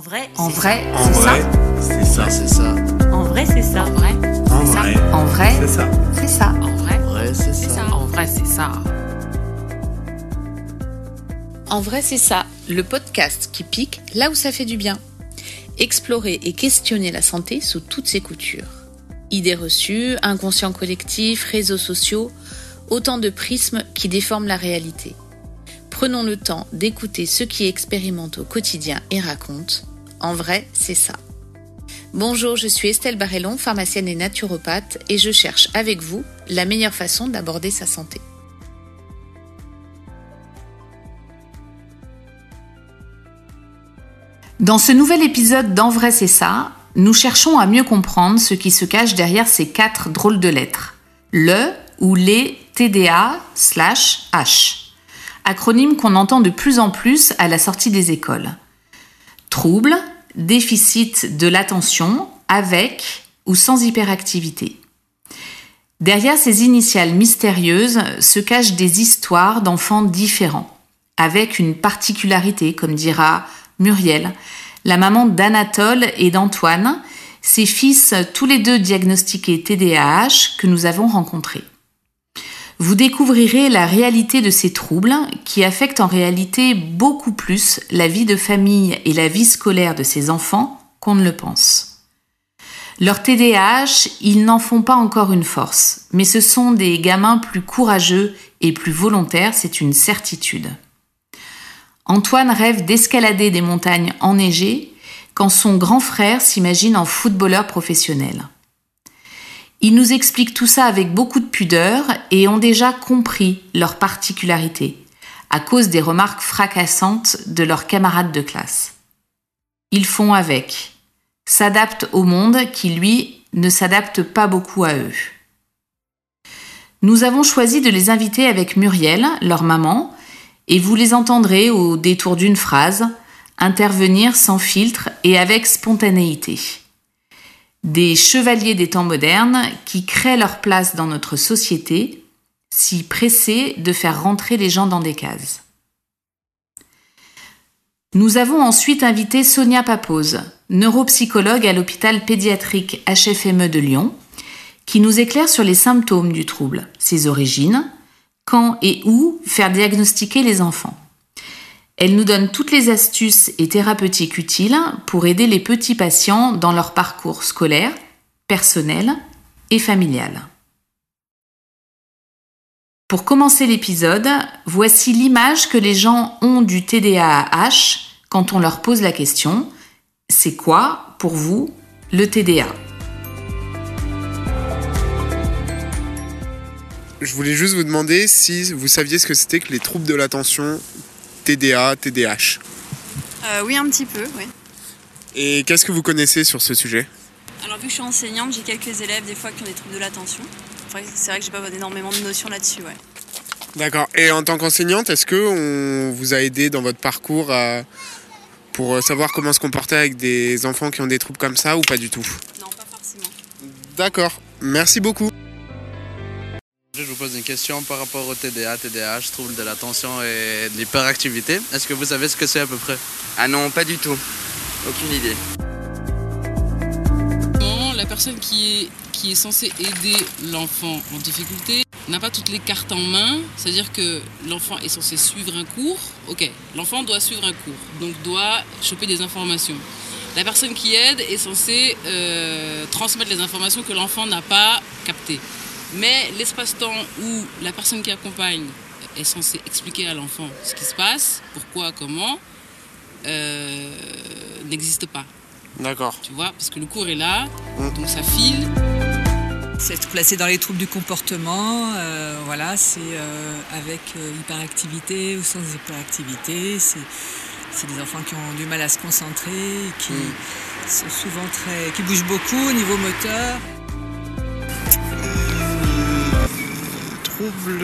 En vrai, En vrai, En c'est vrai, ça. c'est ça. c'est ça. En vrai, c'est ça. En vrai, En c'est ça. vrai, En vrai, c'est ça. c'est ça. En vrai, c'est ça. En vrai, c'est ça. En vrai, c'est ça. Le podcast qui pique là où ça fait du bien. Explorer et questionner la santé sous toutes ses coutures. Idées reçues, inconscient collectif, réseaux sociaux, autant de prismes qui déforment la réalité. Prenons le temps d'écouter ceux qui expérimentent au quotidien et racontent. En vrai, c'est ça. Bonjour, je suis Estelle Barrellon, pharmacienne et naturopathe, et je cherche avec vous la meilleure façon d'aborder sa santé. Dans ce nouvel épisode d'En vrai c'est ça, nous cherchons à mieux comprendre ce qui se cache derrière ces quatre drôles de lettres. Le ou les TDA slash H. Acronyme qu'on entend de plus en plus à la sortie des écoles. Trouble, déficit de l'attention avec ou sans hyperactivité. Derrière ces initiales mystérieuses se cachent des histoires d'enfants différents, avec une particularité, comme dira Muriel, la maman d'Anatole et d'Antoine, ses fils tous les deux diagnostiqués TDAH que nous avons rencontrés. Vous découvrirez la réalité de ces troubles qui affectent en réalité beaucoup plus la vie de famille et la vie scolaire de ces enfants qu'on ne le pense. Leur TDAH, ils n'en font pas encore une force, mais ce sont des gamins plus courageux et plus volontaires, c'est une certitude. Antoine rêve d'escalader des montagnes enneigées quand son grand frère s'imagine en footballeur professionnel. Ils nous expliquent tout ça avec beaucoup de pudeur et ont déjà compris leurs particularités, à cause des remarques fracassantes de leurs camarades de classe. Ils font avec, s'adaptent au monde qui, lui, ne s'adapte pas beaucoup à eux. Nous avons choisi de les inviter avec Muriel, leur maman, et vous les entendrez au détour d'une phrase intervenir sans filtre et avec spontanéité. Des chevaliers des temps modernes qui créent leur place dans notre société, si pressés de faire rentrer les gens dans des cases. Nous avons ensuite invité Sonia Papose, neuropsychologue à l'hôpital pédiatrique HFME de Lyon, qui nous éclaire sur les symptômes du trouble, ses origines, quand et où faire diagnostiquer les enfants. Elle nous donne toutes les astuces et thérapeutiques utiles pour aider les petits patients dans leur parcours scolaire, personnel et familial. Pour commencer l'épisode, voici l'image que les gens ont du TDAH quand on leur pose la question c'est quoi pour vous le TDA Je voulais juste vous demander si vous saviez ce que c'était que les troubles de l'attention, TDA, TDAH. Euh, oui, un petit peu, oui. Et qu'est-ce que vous connaissez sur ce sujet? Alors, vu que je suis enseignante, j'ai quelques élèves des fois qui ont des troubles de l'attention. C'est vrai que j'ai pas énormément de notions là-dessus, ouais. D'accord. Et en tant qu'enseignante, est-ce que on vous a aidé dans votre parcours à- pour savoir comment se comporter avec des enfants qui ont des troubles comme ça ou pas du tout? Non, pas forcément. D'accord. Merci beaucoup. Je vous pose une question par rapport au TDA, TDAH, trouble de l'attention et de l'hyperactivité. Est-ce que vous savez ce que c'est à peu près? Ah non, pas du tout. Aucune idée. Non, la personne qui est, qui est censée aider l'enfant en difficulté n'a pas toutes les cartes en main. C'est-à-dire que l'enfant est censé suivre un cours. Ok, l'enfant doit suivre un cours, donc doit choper des informations. La personne qui aide est censée euh, transmettre les informations que l'enfant n'a pas captées. Mais l'espace-temps où la personne qui accompagne est censée expliquer à l'enfant ce qui se passe, pourquoi, comment, euh, n'existe pas D'accord. tu vois, parce que le cours est là, donc ça file. C'est être placé dans les troubles du comportement, euh, voilà, c'est euh, avec euh, hyperactivité ou sans hyperactivité, c'est c'est des enfants qui ont du mal à se concentrer, qui sont souvent très, qui bougent beaucoup au niveau moteur. Trouble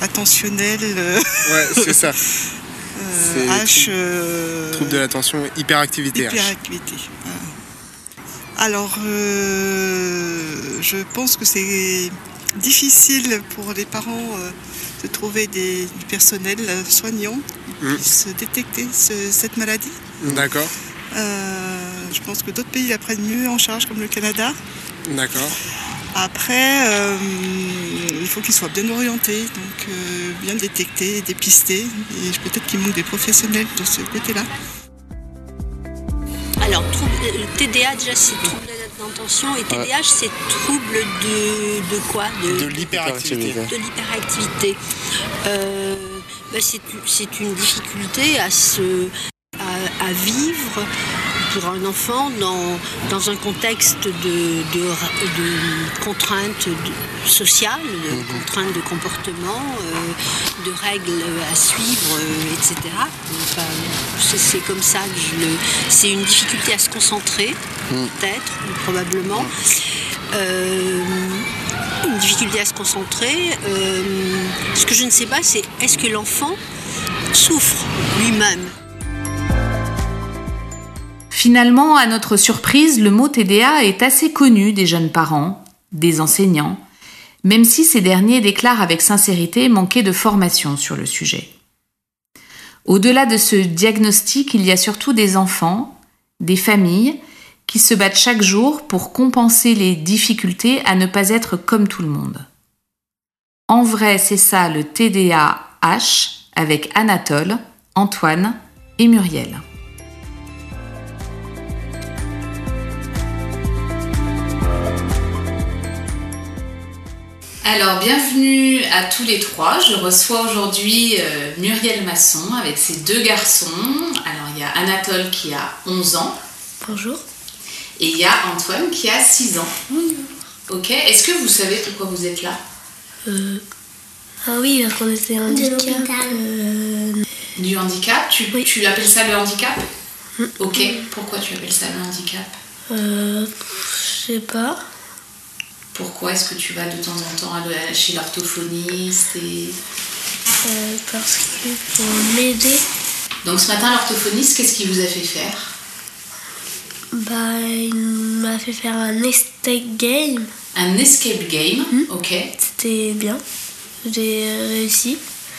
attentionnel euh, Ouais, c'est ça. euh, H euh, Trouble de l'attention, hyperactivité. Hyperactivité. Alors, euh, je pense que c'est difficile pour les parents euh, de trouver des, du personnel euh, soignant qui Mm. puisse détecter ce- cette maladie. D'accord. Euh, je pense que d'autres pays la prennent mieux en charge, comme le Canada. D'accord. Après, euh, il faut qu'ils soient bien orientés, donc euh, bien détectés, dépistés. Et peut-être qu'il manque des professionnels de ce côté-là. Alors, trouble, euh, TDA, déjà, c'est trouble de l'intention et TDAH, c'est trouble de, de quoi? De l'hyperactivité. de l'hyperactivité. Euh, bah, c'est c'est une difficulté à, se, à, à vivre pour un enfant dans, dans un contexte de, de, de contraintes sociales, de contraintes de comportement, euh, de règles à suivre, euh, etc. Enfin, c'est- comme ça que je le. C'est une difficulté à se concentrer, peut-être, ou probablement. Euh, une difficulté à se concentrer. Ce que je ne sais pas, c'est est-ce que l'enfant souffre lui-même? Finalement, à notre surprise, le mot TDA est assez connu des jeunes parents, des enseignants, même si ces derniers déclarent avec sincérité manquer de formation sur le sujet. Au-delà de ce diagnostic, il y a surtout des enfants, des familles, qui se battent chaque jour pour compenser les difficultés à ne pas être comme tout le monde. En vrai, c'est ça le TDAH avec Anatole, Antoine et Muriel. Alors, bienvenue à tous les trois. Je reçois aujourd'hui euh, Muriel Masson avec ses deux garçons. Alors, il y a Anatole qui a 11 ans Bonjour. et il y a Antoine qui a 6 ans. Ok, est-ce que vous savez pourquoi vous êtes là? Euh, ah oui, parce qu'on était handicap. euh, Du handicap? Tu, tu appelles ça le handicap? Ok, pourquoi tu appelles ça le handicap? Euh, je sais pas. Pourquoi est-ce que tu vas de temps en temps chez l'orthophoniste et... euh, parce que pour m'aider, Donc ce matin, l'orthophoniste, qu'est-ce qu'il vous a fait faire? Bah, il m'a fait faire un escape game. Un escape game, ok. C'était bien. J'ai réussi.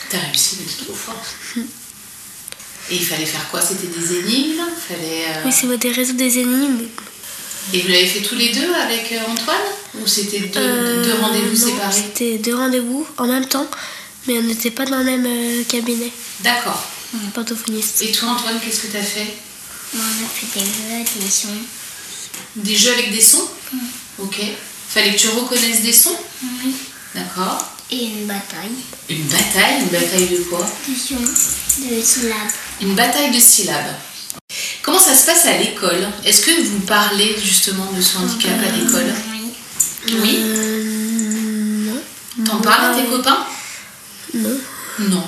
T'as réussi, mais t'es trop fort. Et il fallait faire quoi? C'était des énigmes? Fallait, euh, Oui, c'est des réseaux des énigmes. Et vous l'avez fait tous les deux avec euh, Antoine Ou c'était deux, Euh, deux rendez-vous séparés C'était deux rendez-vous en même temps, mais on n'était pas dans le même euh, cabinet. D'accord. Orthophoniste. Et toi, Antoine, qu'est-ce que t'as fait? On a fait des jeux, des sons. Des jeux avec des sons? Ok. Fallait que tu reconnaisses des sons? Oui. D'accord. Et une bataille. Une bataille? Une bataille de quoi? De sons, de syllabes. Une bataille de syllabes. Comment ça se passe à l'école? Est-ce que vous parlez justement de ce handicap à l'école? Oui. Oui. Euh, non. T'en parles à tes copains? Non. Non.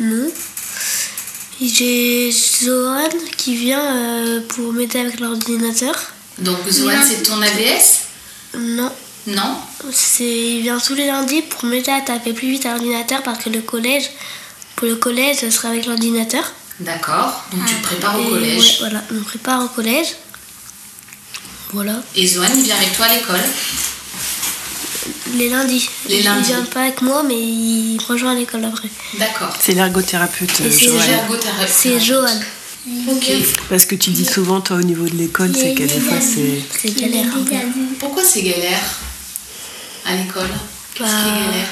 Non. J'ai Zoran qui vient euh, pour m'aider avec l'ordinateur. Donc Zoan, c'est ton AVS Non. Non C'est, il vient tous les lundis pour m'aider à taper plus vite à l'ordinateur parce que le collège, pour le collège, ce sera avec l'ordinateur. D'accord. Donc tu te prépares au collège. ouais, voilà, on prépare au collège. Voilà. Et Zoan, il vient avec toi à l'école Les lundis. Les Il lundis. vient pas avec moi, mais il me rejoint à l'école après. D'accord. C'est l'ergothérapeute, c'est Johan. Ok. Parce que tu dis souvent, toi, au niveau de l'école, c'est que des fois, c'est. C'est galère. Pourquoi c'est galère à l'école? Qu'est-ce qui est Bah, galère?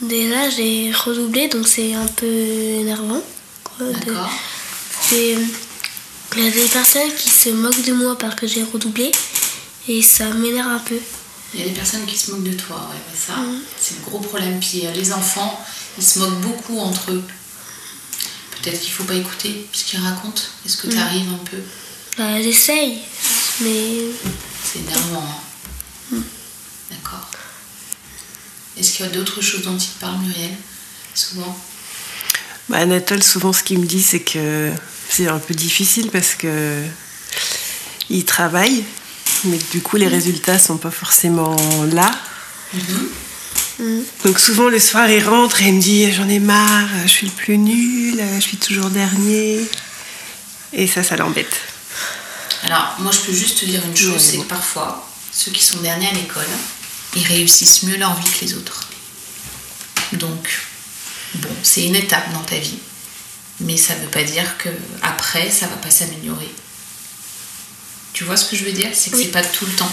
Déjà, j'ai redoublé, donc c'est un peu énervant. D'accord. Il y a des personnes qui se moquent de moi parce que j'ai redoublé et ça m'énerve un peu. Il y a des personnes qui se moquent de toi, ouais, ouais, ça, Mm. c'est le gros problème. Puis euh, les enfants, ils se moquent beaucoup entre eux. Peut-être qu'il faut pas écouter ce qu'ils racontent. Est-ce que Mm. tu arrives un peu? Bah, J'essaye, mais C'est énervant. hein. Mm. D'accord. Est-ce qu'il y a d'autres choses dont il te parle, Muriel? Souvent Bah, Anatole, souvent, ce qu'il me dit, c'est que c'est un peu difficile parce que il travaille, mais du coup, les résultats sont pas forcément là. Donc souvent le soir il rentre et il me dit j'en ai marre, je suis le plus nul, je suis toujours dernier. Et ça, ça l'embête. Alors, moi, je peux juste te dire une chose, c'est bon. que parfois, ceux qui sont derniers à l'école, ils réussissent mieux leur vie que les autres. Donc, bon, c'est une étape dans ta vie. mais ça ne veut pas dire que après ça va pas s'améliorer. Tu vois ce que je veux dire? C'est que c'est pas tout le temps.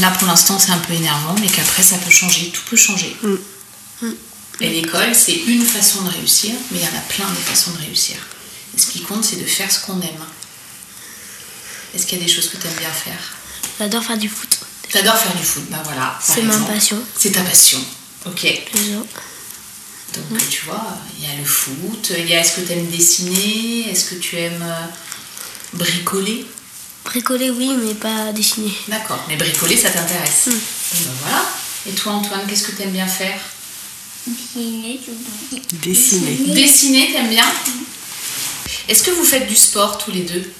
Là pour l'instant c'est un peu énervant, mais qu'après ça peut changer, tout peut changer. Et l'école c'est une façon de réussir, mais il y en a plein de façons de réussir. Et ce qui compte c'est de faire ce qu'on aime. Est-ce qu'il y a des choses que tu aimes bien faire? J'adore faire du foot. T'adores faire du foot, bah voilà. C'est ma passion. C'est ta passion. Ok. Toujours. Donc tu vois, il y a le foot, il y a est-ce que tu aimes dessiner, est-ce que tu aimes euh, bricoler? Bricoler, oui, mais pas dessiner. D'accord, mais bricoler ça t'intéresse. Bon, ben voilà. Et toi Antoine, qu'est-ce que tu aimes bien faire? Dessiner. Dessiner, t'aimes bien? Est-ce que vous faites du sport tous les deux?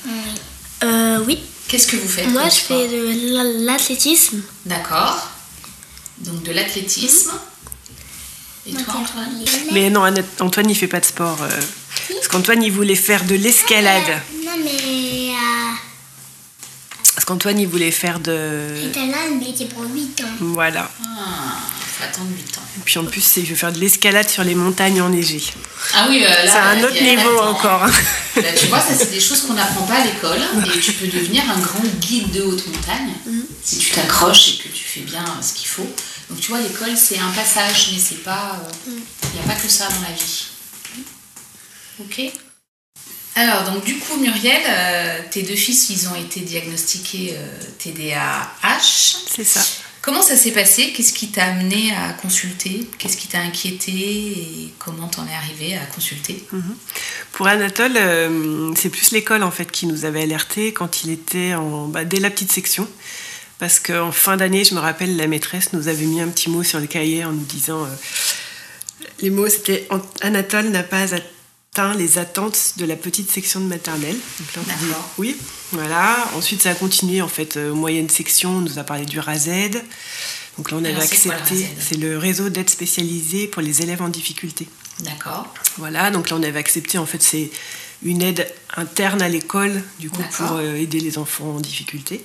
Euh, oui. Qu'est-ce que vous faites Moi, je fais de la- l'athlétisme. D'accord. Donc de l'athlétisme. Et toi Antoine Mais non, Antoine, il fait pas de sport. euh, parce qu'Antoine, il voulait faire de l'escalade. Non, mais euh, Parce qu'Antoine, il voulait faire de. là, mais c'est pour 8 ans. Voilà. Ah, faut attendre 8 ans. Et puis en plus, il veut faire de l'escalade sur les montagnes enneigées. Ah oui, euh, là, C'est un autre niveau encore. Là, tu vois, ça c'est des choses qu'on n'apprend pas à l'école et tu peux devenir un grand guide de haute montagne si tu t'accroches et que tu fais bien euh, ce qu'il faut. Donc tu vois, l'école c'est un passage, mais c'est pas, il n'y a pas que ça dans la vie. Ok? Alors donc du coup Muriel, euh, tes deux fils ils ont été diagnostiqués euh, TDAH. C'est ça. Comment ça s'est passé? Qu'est-ce qui t'a amené à consulter? Qu'est-ce qui t'a inquiété? Et comment t'en es arrivé à consulter? Mhm. Pour Anatole, euh, c'est plus l'école en fait qui nous avait alerté quand il était en, bah, dès la petite section. Parce qu'en fin d'année, je me rappelle, la maîtresse nous avait mis un petit mot sur le cahier en nous disant euh, les mots c'était An- Anatole n'a pas atteint les attentes de la petite section de maternelle. Donc là, on dit oui, voilà. Ensuite, ça a continué en fait. euh, moyenne section, on nous a parlé du RAZED. Donc là, on avait Alors, accepté. C'est le réseau d'aide spécialisée pour les élèves en difficulté. D'accord. Voilà, donc là on avait accepté, en fait c'est une aide interne à l'école, du coup pour euh, aider les enfants en difficulté.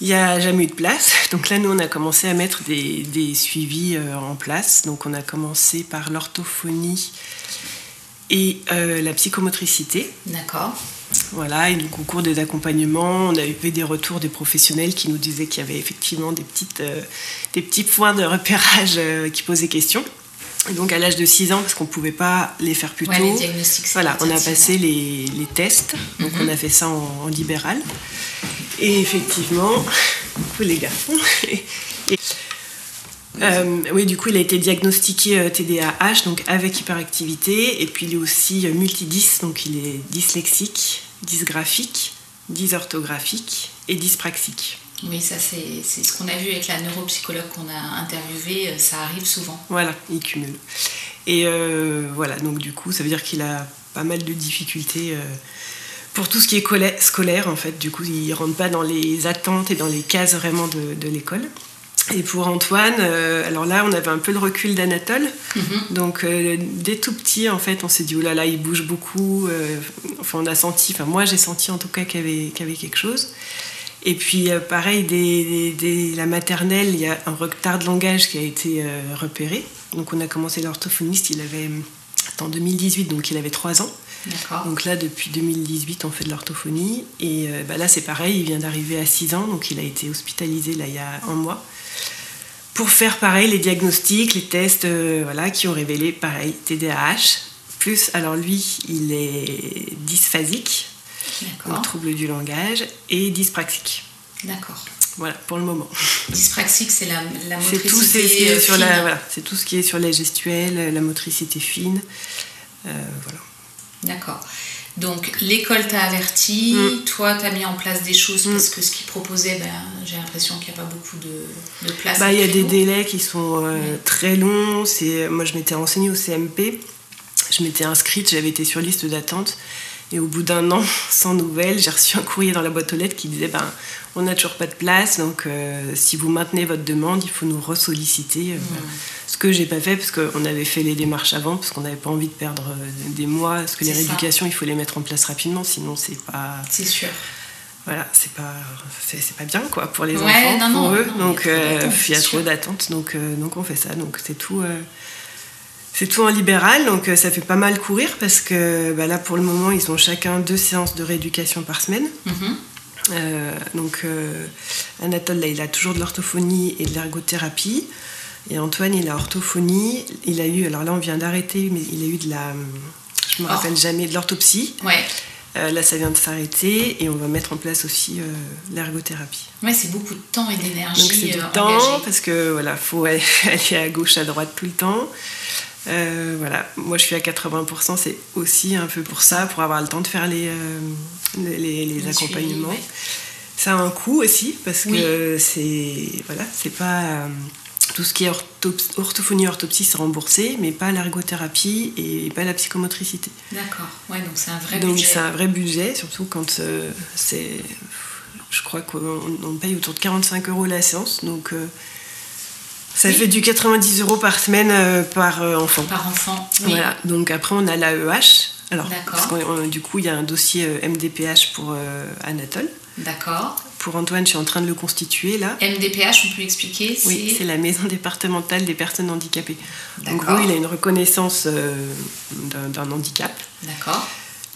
Il n'y a jamais eu de place, donc là nous on a commencé à mettre des, des suivis euh, en place. Donc on a commencé par l'orthophonie et euh, la psychomotricité. D'accord. Voilà, et donc au cours des accompagnements, on a eu des retours des professionnels qui nous disaient qu'il y avait effectivement des, petites, euh, des petits points de repérage euh, qui posaient question. Et donc à l'âge de 6 ans, parce qu'on ne pouvait pas les faire plus Ouais, tôt, les voilà, on a passé les, les tests, donc on a fait ça en, en libéral. Et effectivement, les garçons, et- et- euh, oui, du coup, il a été diagnostiqué euh, TDAH, donc avec hyperactivité, et puis il est aussi euh, multidys, donc il est dyslexique, dysgraphique, dysorthographique et dyspraxique. Oui, ça c'est ce qu'on a vu avec la neuropsychologue qu'on a interviewée, euh, ça arrive souvent. Voilà, il cumule. Et euh, voilà, donc du coup, ça veut dire qu'il a pas mal de difficultés euh, pour tout ce qui est scolaire, en fait. Du coup, il rentre pas dans les attentes et dans les cases vraiment de, de l'école. Et pour Antoine, euh, alors là, on avait un peu le recul d'Anatole. Donc, euh, dès tout petit, en fait, on s'est dit, oh là là, il bouge beaucoup. euh, enfin, on a senti, enfin, moi, j'ai senti en tout cas qu'il y avait, qu'il y avait quelque chose. Et puis, pareil, dès, dès- dès la maternelle, il y a un retard de langage qui a été repéré. Donc, on a commencé l'orthophoniste, il avait, en 2018, donc il avait 3 ans. Donc là, depuis 2018, on fait de l'orthophonie. Et euh, bah là, c'est pareil, il vient d'arriver à 6 ans, donc il a été hospitalisé là, il y a un mois. Pour faire pareil, les diagnostics, les tests euh, voilà, qui ont révélé pareil, TDAH. Plus, alors lui, il est dysphasique, donc trouble du langage, et dyspraxique. D'accord. Voilà, pour le moment. Dyspraxique, c'est la, motricité tout, c'est ce qui est euh, sur fine. la, voilà, c'est tout ce qui est sur la gestuelle, la motricité fine. Euh, voilà. D'accord. Donc l'école t'a averti, Mm. toi t'as mis en place des choses parce que ce qu'ils proposaient, ben, j'ai l'impression qu'il n'y a pas beaucoup de, de place. Bah, il y a des délais qui sont euh, très longs. C'est, moi, je m'étais renseignée au CMP. Je m'étais inscrite, j'avais été sur liste d'attente. Et au bout d'un an, sans nouvelles, j'ai reçu un courrier dans la boîte aux lettres qui disait ben, on n'a toujours pas de place, donc euh, si vous maintenez votre demande, il faut nous ressolliciter. Euh, voilà. Ce que j'ai pas fait parce qu'on avait fait les démarches avant, parce qu'on n'avait pas envie de perdre euh, des mois, parce que les ça. rééducations, il faut les mettre en place rapidement, sinon c'est pas. C'est sûr. Voilà, c'est pas, c'est, pas bien quoi pour les Ouais, enfants, non, pour non, eux. non, donc il y a trop euh, d'attentes, il y a c'est trop sûr. d'attentes, donc, euh, donc on fait ça. Donc c'est tout, euh, C'est tout en libéral, donc ça fait pas mal courir parce que bah, là pour le moment ils ont chacun deux séances de rééducation par semaine. Mhm. Euh, donc euh, Anatole là, il a toujours de l'orthophonie et de l'ergothérapie. Et Antoine il a orthophonie. Il a eu, alors là on vient d'arrêter, mais il a eu de la, je me Or- rappelle jamais, de l'orthopsie. Ouais. Euh, là ça vient de s'arrêter et on va mettre en place aussi euh, l'ergothérapie. Ouais, c'est beaucoup de temps et Donc c'est d'énergie du euh, temps parce que voilà, faut aller à gauche, à droite tout le temps. Euh, voilà, moi je suis à 80%, c'est aussi un peu pour ça, pour avoir le temps de faire les, les, les- les Le accompagnements. suivi, ouais. Ça a un coût aussi parce Oui. que c'est voilà, c'est pas tout ce qui est orthop- orthophonie, orthopsie, c'est remboursé, mais pas l'ergothérapie et pas la psychomotricité. D'accord. Ouais, donc c'est un vrai Donc budget. c'est un vrai budget, surtout quand euh, c'est. Je crois qu'on on paye autour de 45 euros la séance, donc euh, ça Oui. fait du 90 euros par semaine euh, par enfant. Par enfant. Oui. Voilà, donc après on a l'AEH. Alors, D'accord. parce on- du coup, il y a un dossier MDPH pour Anatole. D'accord. Pour Antoine, je suis en train de le constituer là. MDPH, on peut expliquer Oui, c'est- la maison départementale des personnes handicapées. En gros, il a une reconnaissance euh, d'un- handicap. D'accord.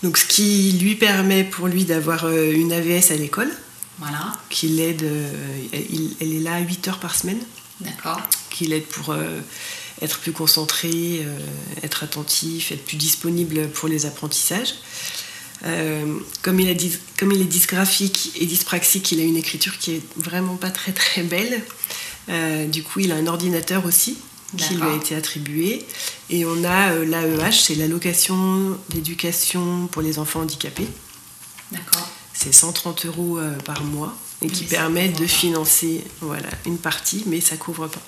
Donc, ce qui lui permet pour lui d'avoir euh, une AVS à l'école, Voilà. qui l'aide, euh, il- elle est là 8 heures par semaine, D'accord. qui l'aide pour être plus concentré, être attentif, être plus disponible pour les apprentissages. Euh, comme, il a dys- comme il est dysgraphique et dyspraxique, il a une écriture qui est vraiment pas très très belle. Euh, du coup, il a un ordinateur aussi qui lui a été attribué. Et on a euh, l'AEH, c'est l'allocation d'éducation pour les enfants handicapés. D'accord. C'est 130 euros euh, par mois et qui Mais permet de financer voilà, une partie, mais ça couvre pas.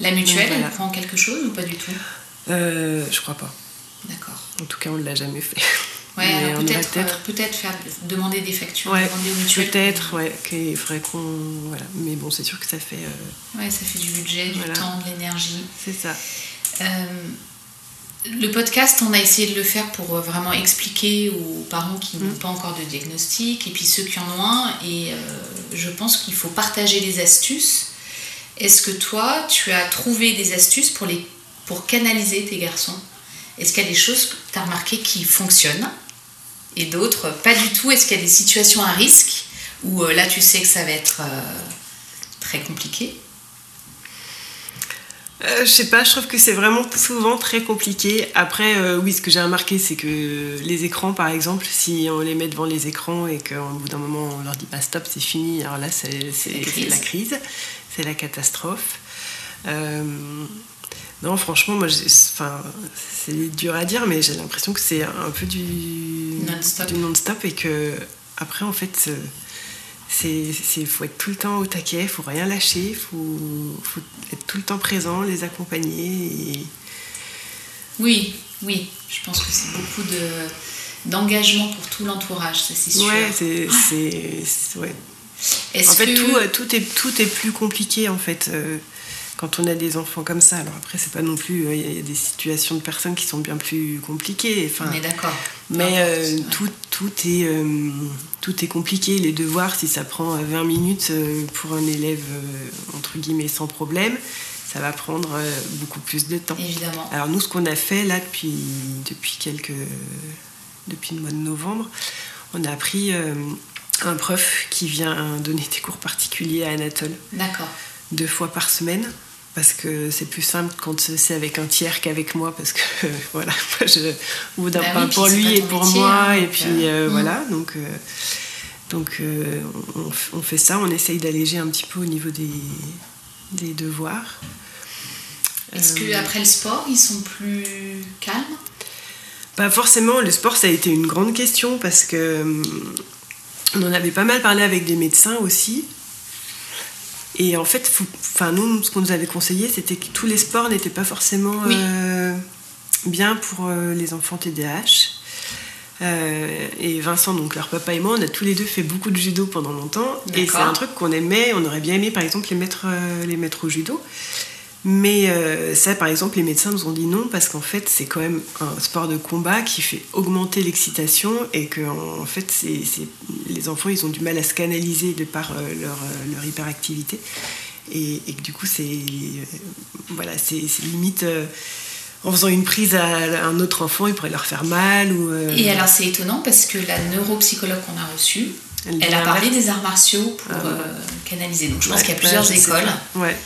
La mutuelle, Donc, voilà. elle prend quelque chose ou pas du tout? Euh, je crois pas. D'accord. En tout cas, on ne l'a jamais fait. Ouais, peut-être euh, peut-être faire demander des factures, Ouais, demander aux mutuelles. peut-être, ouais, qu'il faudrait qu'on. Voilà. Mais bon, c'est sûr que ça fait. euh, Ouais, ça fait du budget, du Voilà. temps, de l'énergie. c'est ça. Euh, le podcast, on a essayé de le faire pour euh, vraiment expliquer aux parents qui n'ont pas encore de diagnostic et puis ceux qui en ont un. Et euh, je pense qu'il faut partager les astuces. Est-ce que toi, tu as trouvé des astuces pour, les, pour canaliser tes garçons? Est-ce qu'il y a des choses que tu as remarquées qui fonctionnent? Et d'autres pas du tout Est-ce qu'il y a des situations à risque où euh, là tu sais que ça va être euh, très compliqué? Euh, je sais pas, je trouve que c'est vraiment souvent très compliqué. Après, euh, oui, ce que j'ai remarqué, c'est que les écrans, par exemple, si on les met devant les écrans et qu'au bout d'un moment on leur dit pas stop, c'est fini, alors là, c'est la crise. la crise, c'est la catastrophe. Euh, non, franchement, moi, enfin, c'est dur à dire, mais j'ai l'impression que c'est un peu du Non-stop. et que après, en fait, euh, c'est c'est- faut être tout le temps au taquet, faut rien lâcher, faut, faut être tout le temps présent, les accompagner. Et... Oui, oui, je pense que c'est beaucoup de d'engagement pour tout l'entourage, ça c'est sûr. Ouais, c'est c'est- c'est- ouais. En fait, que- tout, euh, tout, est, tout est plus compliqué en fait euh, quand on a des enfants comme ça. Alors après, c'est pas non plus. euh, Il y a des situations de personnes qui sont bien plus compliquées. Enfin, On est d'accord. Mais euh, tout, tout, est, euh, tout est compliqué. Les devoirs, si ça prend euh, 20 minutes pour un élève, entre guillemets, sans problème, ça va prendre beaucoup plus de temps. Évidemment. Alors nous, ce qu'on a fait là depuis, depuis quelques... depuis le mois de novembre, on a pris euh, un prof qui vient donner des cours particuliers à Anatole D'accord. deux fois par semaine parce que c'est plus simple quand c'est avec un tiers qu'avec moi parce que voilà moi je au bout d'un Bah oui, pour lui et pour métier, moi hein, et puis euh, euh, mm. voilà donc euh, donc euh, on, on fait ça on essaye d'alléger un petit peu au niveau des des devoirs Est-ce que Euh, après le sport, ils sont plus calmes? Pas forcément, le sport ça a été une grande question parce que hum, on en avait pas mal parlé avec des médecins aussi. Et en fait, faut- enfin, nous, ce qu'on nous avait conseillé, c'était que tous les sports n'étaient pas forcément Oui. euh, bien pour euh, les enfants TDAH. Euh, et Vincent, donc leur papa et moi, on a tous les deux fait beaucoup de judo pendant longtemps. Et c'est un truc qu'on aimait, on aurait bien aimé par exemple les mettre, les mettre au judo. Mais euh, ça, par exemple, les médecins nous ont dit non parce qu'en fait, c'est quand même un sport de combat qui fait augmenter l'excitation et que en fait, c'est, c'est- les enfants, ils ont du mal à se canaliser de par euh, leur, euh, leur hyperactivité. Et, et que du coup, c'est, euh, voilà, c'est, c'est limite. en faisant une prise à un autre enfant, il pourrait leur faire mal. Ou, euh, Et alors c'est étonnant parce que la neuropsychologue qu'on a reçue, Elle a parlé des arts martiaux pour Ah euh, canaliser. Donc je pense Ouais, qu'il y a plusieurs sais écoles. Ouais.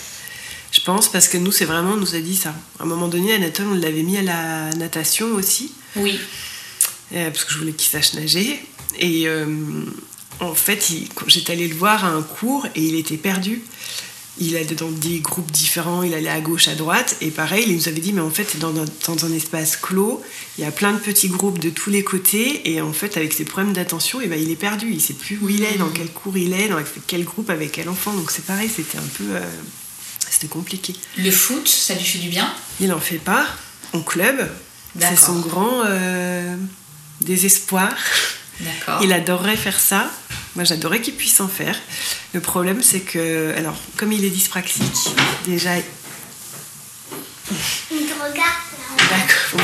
Je pense parce que nous, c'est vraiment, on nous a dit ça. À un moment donné, Anatole, on l'avait mis à la natation aussi. Oui. Euh, parce que je voulais qu'il sache nager. Et euh, en fait, il- quand j'étais allée le voir à un cours et il était perdu. Il allait dans des groupes différents, il allait à gauche, à droite. Et pareil, il nous avait dit, mais en fait, c'est dans un, dans un espace clos, il y a plein de petits groupes de tous les côtés. Et en fait, avec ses problèmes d'attention, eh ben, il est perdu. Il sait plus où il est, dans quel cours il est, dans quel groupe, avec quel enfant. Donc c'est pareil, c'était un peu... euh, c'était compliqué. Le foot, ça lui fait du bien. Il en fait pas en club. C'est son grand euh, désespoir. D'accord. Il adorerait faire ça. Moi, j'adorais qu'il puisse en faire. Le problème, c'est que, alors, comme il est dyspraxique, déjà.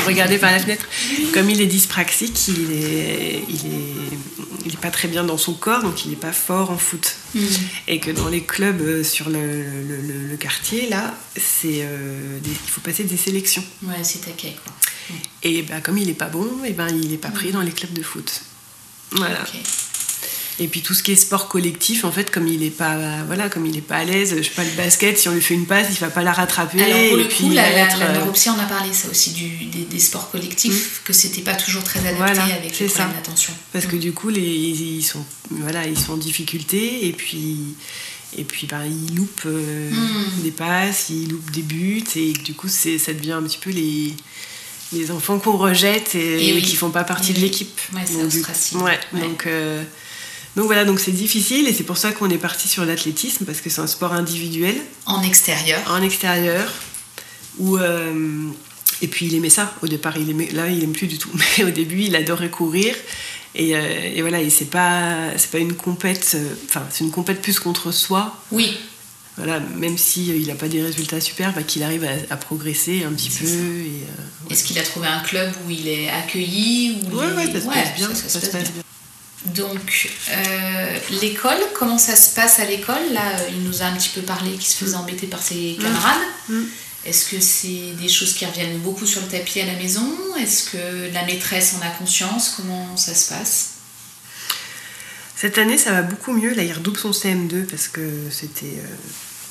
Regardez par la fenêtre. Comme il est dyspraxique, il est, il est, il est pas très bien dans son corps, donc il n'est pas fort en foot. Mm. Et que dans les clubs euh, sur le, le- le- le quartier, là, c'est, euh, des- il faut passer des sélections. Ouais, c'est taquet quoi. Et ben, comme il n'est pas bon, et ben, il n'est pas pris dans les clubs de foot. Voilà. Et puis tout ce qui est sport collectif, en fait, comme il est pas, voilà, comme il est pas à l'aise, je sais pas le basket, si on lui fait une passe, il va pas la rattraper. Alors pour et le coup, la, la, être, la euh, a parlé ça aussi du, des, des sports collectifs, que c'était pas toujours très adapté Voilà, avec les problèmes d'attention. Parce que du coup, les, ils sont, voilà, ils sont en difficulté et puis, et puis ben, ils loupent euh, Mm. des passes, ils loupent des buts et du coup, c'est, ça devient un petit peu les, les enfants qu'on rejette et, Et oui. qui font pas partie Et de l'équipe. Ouais, c'est Donc, Ouais. donc, euh, donc voilà, donc c'est difficile et c'est pour ça qu'on est parti sur l'athlétisme parce que c'est un sport individuel. En extérieur. En extérieur. Où, euh, et puis il aimait ça au départ. Il aimait, là, il aime plus du tout. Mais au début, il adorait courir. Et, euh, et voilà, et c'est pas, c'est pas une compète. euh, Enfin, c'est une compète plus contre soi. Oui. Voilà, même si euh, il n'a pas des résultats super, bah, qu'il arrive à, à progresser un petit peu. Et, Est-ce qu'il a trouvé un club où il est accueilli où Ouais, ouais, ça se passe bien, Donc, euh, l'école, comment ça se passe à l'école Là, euh, il nous a un petit peu parlé qu'il se faisait embêter par ses camarades. Mm. Est-ce que c'est des choses qui reviennent beaucoup sur le tapis à la maison Est-ce que la maîtresse en a conscience Comment ça se passe Cette année, ça va beaucoup mieux. Là, il redouble son CM2 parce que c'était euh,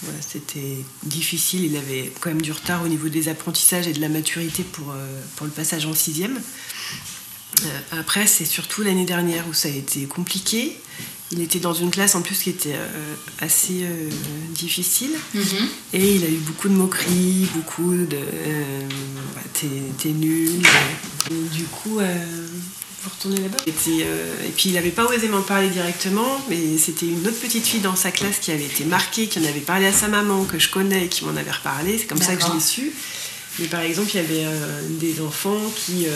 voilà, c'était difficile. Il avait quand même du retard au niveau des apprentissages et de la maturité pour, euh, pour le passage en sixième. Euh, après, c'est surtout l'année dernière où ça a été compliqué. Il était dans une classe en plus qui était euh, assez euh, difficile. Et il a eu beaucoup de moqueries, beaucoup de. euh, bah, t'es, nul. Et du coup, vous retournez là-bas. Et, puis, il n'avait pas osé m'en parler directement, mais c'était une autre petite fille dans sa classe qui avait été marquée, qui en avait parlé à sa maman, que je connais, qui m'en avait reparlé. C'est comme ça que je l'ai su. Mais par exemple, il y avait des enfants qui.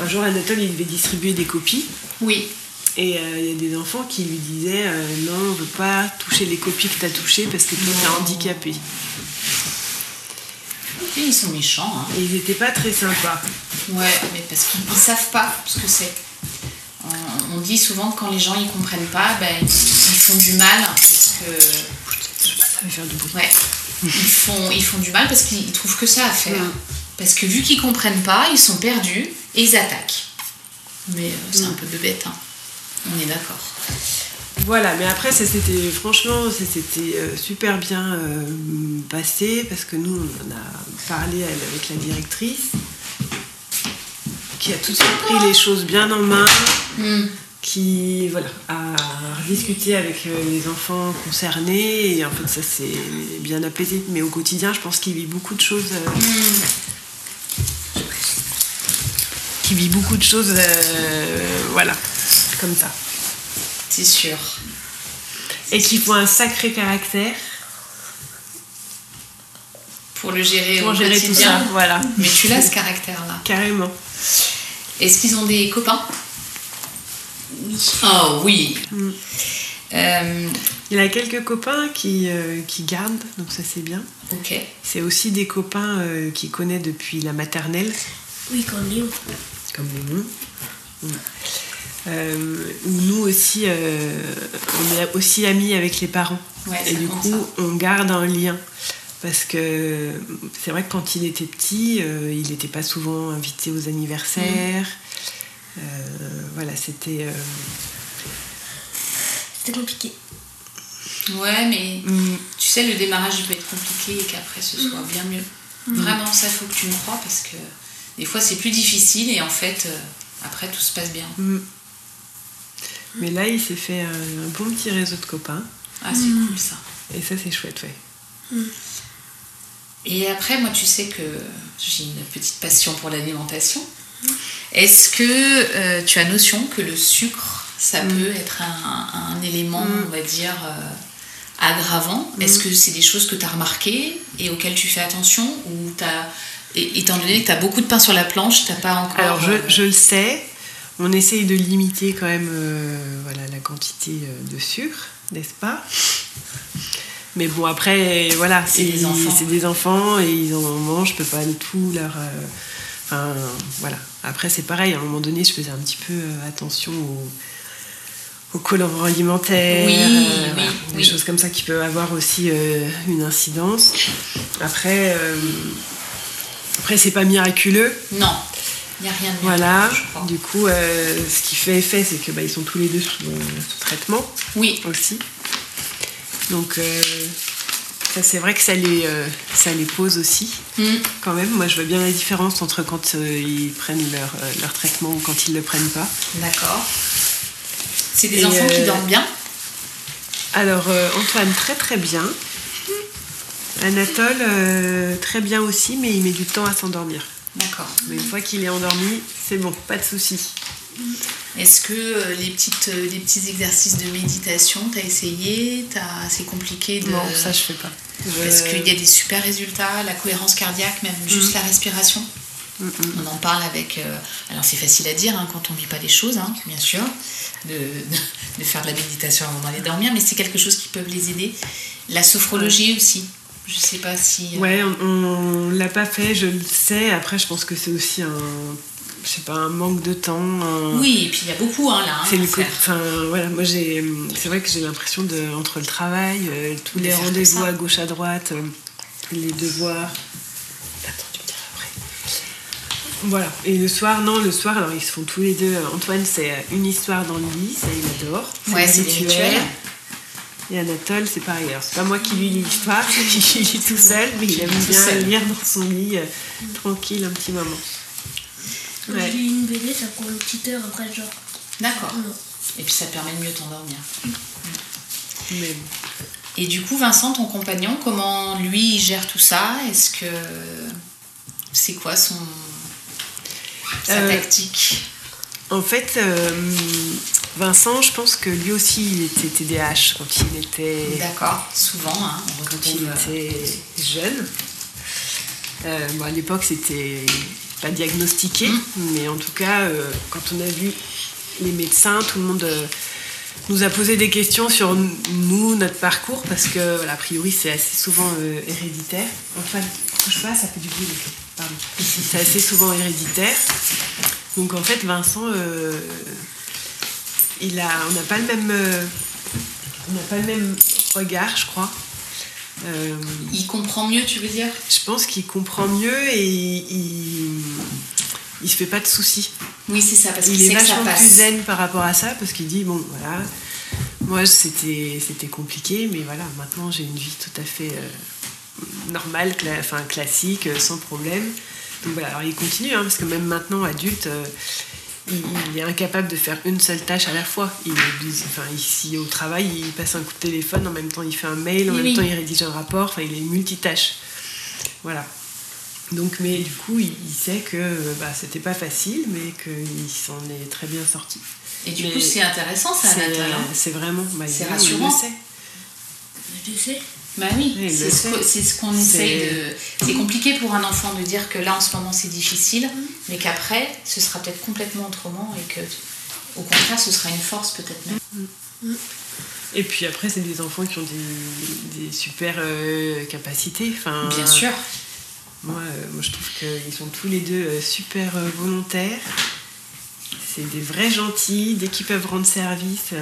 Euh, un jour, Anatole, il devait distribuer des copies. Oui. Et euh, il y a des enfants qui lui disaient euh, non, on veut pas toucher les copies que tu as touchées parce que toi t'es handicapé. Et ils sont méchants. hein. Et ils n'étaient pas très sympas. Ouais, mais parce qu'ils ne savent pas ce que c'est. On, on dit souvent que quand les gens ils comprennent pas, ben, ils, ils font du mal parce que. Ça va faire du bruit. Ouais. Ils font, ils font du mal parce qu'ils trouvent que ça à faire. Parce que vu qu'ils comprennent pas, ils sont perdus et ils attaquent. Mais euh, c'est un peu de bête, hein. on est d'accord. Voilà, mais après, ça c'était franchement, ça s'était euh, super bien euh, passé parce que nous, on en a parlé avec la directrice qui a tout de suite pris les choses bien en main, qui voilà, a discuté avec les enfants concernés et en fait, ça s'est bien apaisé. Mais au quotidien, je pense qu'il vit beaucoup de choses. euh, qui vit beaucoup de choses, euh, voilà, comme ça. C'est sûr. Et qui font un sacré caractère. Pour le gérer Pour au gérer tout ça, voilà. Mais tu l'as ce caractère-là. Carrément. Est-ce qu'ils ont des copains? Oh oui. Euh, Il a quelques copains qui, euh, qui gardent, donc ça c'est bien. Ok. C'est aussi des copains euh, qu'il connaît depuis la maternelle. Oui, comme Léo. Comme Léon. Euh, où nous aussi, euh, on est aussi amis avec les parents. Ouais, Et du coup, ça. on garde un lien. Parce que c'est vrai que quand il était petit, euh, il n'était pas souvent invité aux anniversaires. Euh, voilà, c'était. euh, C'était compliqué. Ouais, mais mm, tu sais, le démarrage peut être compliqué et qu'après ce soit bien mieux. Mm. Vraiment, ça faut que tu me crois parce que des fois c'est plus difficile et en fait, euh, après tout se passe bien. mm. Mais là, il s'est fait un, un bon petit réseau de copains. Ah, c'est cool ça. Et ça, c'est chouette, ouais. Et après, moi, tu sais que j'ai une petite passion pour l'alimentation. Est-ce que euh, tu as notion que le sucre, ça peut être un, un élément, on va dire, euh, aggravant? Est-ce que c'est des choses que tu as remarquées et auxquelles tu fais attention Ou t'as, et- étant donné que tu as beaucoup de pain sur la planche, tu pas encore. Alors, je, euh, je le sais. On essaye de limiter quand même euh, voilà, la quantité euh, de sucre, n'est-ce pas? Mais bon, après, voilà, C'est des enfants. c'est des enfants et ils en mangent, je peux pas tout leur. Enfin, voilà. Après, c'est pareil, à un moment donné, je faisais un petit peu attention aux, aux colorants alimentaires, Oui, euh, oui, voilà, des oui. choses comme ça qui peuvent avoir aussi euh, une incidence. Après, euh, après c'est pas miraculeux. Non, il n'y a rien de Voilà, du coup, euh, ce qui fait effet, c'est que bah, ils sont tous les deux sous, euh, sous traitement. Oui. Aussi. Donc, euh, ça, c'est vrai que ça les, euh, ça les pose aussi. Mm. Quand même, moi, je vois bien la différence entre quand ils prennent leur, leur traitement ou quand ils le prennent pas. D'accord. C'est des Et, enfants qui dorment bien Alors, Antoine, très très bien. Anatole, euh, très bien aussi, mais il met du temps à s'endormir. D'accord. Mais une fois qu'il est endormi, c'est bon, pas de souci. Est-ce que euh, les, petites, euh, les petits exercices de méditation, t'as essayé T'as- C'est compliqué de... Non, ça, je fais pas. Parce Je- qu'il y a des super résultats, la cohérence cardiaque, même juste la respiration. On en parle avec... euh, alors c'est facile à dire hein, quand on ne vit pas les choses, hein, bien sûr, de- de faire de la méditation avant d'aller dormir, mais c'est quelque chose qui peut les aider. La sophrologie aussi. Je sais pas si... euh, Ouais, on, on l'a pas fait, je le sais. Après, je pense que c'est aussi un, je sais pas, un manque de temps. un- Oui, et puis il y a beaucoup hein, là. hein, C'est le à co- faire. Enfin, voilà, moi j'ai, c'est vrai que j'ai l'impression de entre le travail, euh, tous De les rendez-vous à gauche à droite, euh, les devoirs. Attends, tu me diras après. Voilà. Et le soir, non, le soir, alors ils se font tous les deux. euh, Antoine, c'est une histoire dans le lit, ça il adore. Ouais, c'est des rituels. Et Anatole, c'est pareil. Alors, c'est pas moi qui lui lis l'histoire, il lit tout seul, mais il aime bien lire dans son lit, euh, tranquille, un petit moment. Quand Ouais. je lis une BD, ça prend une petite heure après, genre. D'accord. Non. Et puis ça permet de mieux t'endormir. Mais Et du coup, Vincent, ton compagnon, comment lui il gère tout ça? Est-ce que c'est quoi son sa Euh, tactique? En fait, euh, Vincent, je pense que lui aussi, il était TDAH quand il était, D'accord, souvent, hein, on quand il euh, était jeune. Euh, bon, à l'époque, c'était pas diagnostiqué, Mm. mais en tout cas, euh, quand on a vu les médecins, tout le monde euh, nous a posé des questions sur nous, notre parcours, parce que, voilà, a priori, c'est assez souvent héréditaire. Enfin, touche pas, ça fait du bruit, pardon. C'est assez souvent héréditaire. Donc, en fait, Vincent, il a, on n'a pas le même, euh, on n'a pas le même regard, je crois. Euh, Il comprend mieux, tu veux dire? je pense qu'il comprend mieux et il, il se fait pas de soucis. Oui, c'est ça, parce il qu'il est sait que ça vachement passe. plus zen par rapport à ça parce qu'il dit bon voilà, moi c'était c'était compliqué mais voilà maintenant j'ai une vie tout à fait euh, normale, cla- enfin classique, sans problème. Donc voilà, alors il continue hein, parce que même maintenant adulte. euh, il, il est incapable de faire une seule tâche à la fois. Il est busy- enfin, ici au travail, il passe un coup de téléphone, en même temps il fait un mail, en Oui, même temps il rédige un rapport, enfin il est multitâche. Voilà. Donc, mais du coup, il, il sait que euh, bah, c'était pas facile, mais qu'il s'en est très bien sorti. Et du Mais coup, c'est intéressant, ça, c'est- hein C'est vraiment. bah, C'est il- rassurant. Il le sait. Bah oui, c'est ce qu'on essaye de. C'est compliqué pour un enfant de dire que là en ce moment c'est difficile, Mm. mais qu'après ce sera peut-être complètement autrement et que au contraire ce sera une force peut-être même. Et puis après, c'est des enfants qui ont des, des super euh, capacités. Enfin, Bien sûr. Moi, euh, moi, je trouve qu'ils sont tous les deux euh, super volontaires. C'est des vrais gentils. Dès qu'ils peuvent rendre service,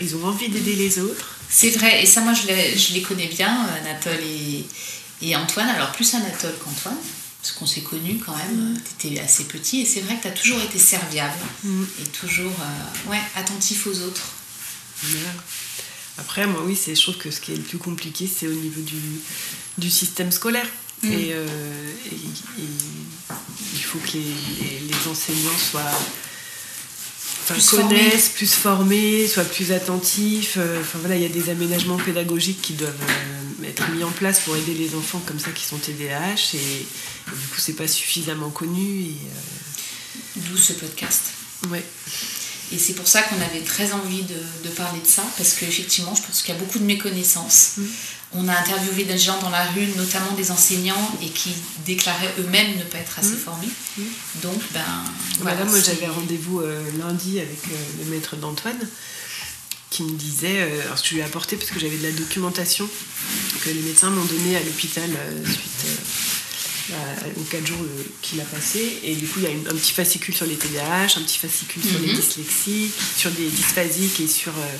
Ils ont envie d'aider les autres. C'est vrai, et ça, moi, je les, je les connais bien, Anatole et, et Antoine. Alors, plus Anatole qu'Antoine, parce qu'on s'est connus quand même. Tu étais assez petit, et c'est vrai que tu as toujours été serviable Mm. et toujours euh, ouais, attentif aux autres. Après, moi, oui, je trouve que ce qui est le plus compliqué, c'est au niveau du, du système scolaire. Mm. Et, euh, et- et il faut que les, les- les enseignants soient. Plus connaissent, plus formés, soient plus attentifs. Euh, Enfin voilà, il y a des aménagements pédagogiques qui doivent euh, être mis en place pour aider les enfants comme ça qui sont TDAH et, et du coup c'est pas suffisamment connu et euh, D'où ce podcast. ouais. Et c'est pour ça qu'on avait très envie de, de parler de ça, parce qu'effectivement, je pense qu'il y a beaucoup de méconnaissances. On a interviewé des gens dans la rue, notamment des enseignants, et qui déclaraient eux-mêmes ne pas être assez Mm. formés. Donc, ben. Voilà, voilà, moi j'avais rendez-vous euh, lundi avec euh, le maître d'Antoine qui me disait, euh, alors je lui ai apporté parce que j'avais de la documentation que les médecins m'ont donnée à l'hôpital euh, suite aux 4 jours euh, qu'il a passé. Et du coup, il y a une- un petit fascicule sur les TDAH, un petit fascicule sur les Mhm. dyslexiques, sur des dysphasiques et sur euh,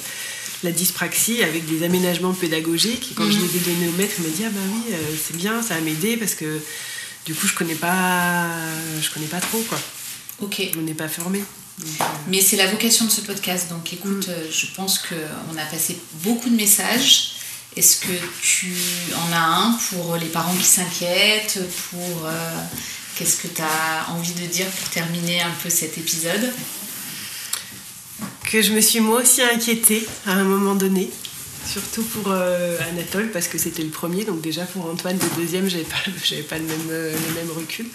la dyspraxie avec des aménagements pédagogiques. Et quand je Mhm. les ai donnés au maître, il m'a dit, ah bah oui, euh, c'est bien, ça va m'aider parce que du coup, je connais pas, je connais pas trop quoi. Ok. On n'est pas formé. Euh, Mais c'est la vocation de ce podcast. Donc écoute, euh, je pense qu'on a passé beaucoup de messages. Est-ce que tu en as un pour les parents qui s'inquiètent Pour euh, qu'est-ce que tu as envie de dire pour terminer un peu cet épisode? Que je me suis moi aussi inquiétée à un moment donné, surtout pour euh, Anatole parce que c'était le premier, donc déjà pour Antoine le deuxième, j'avais pas, pas le même, euh, le même recul,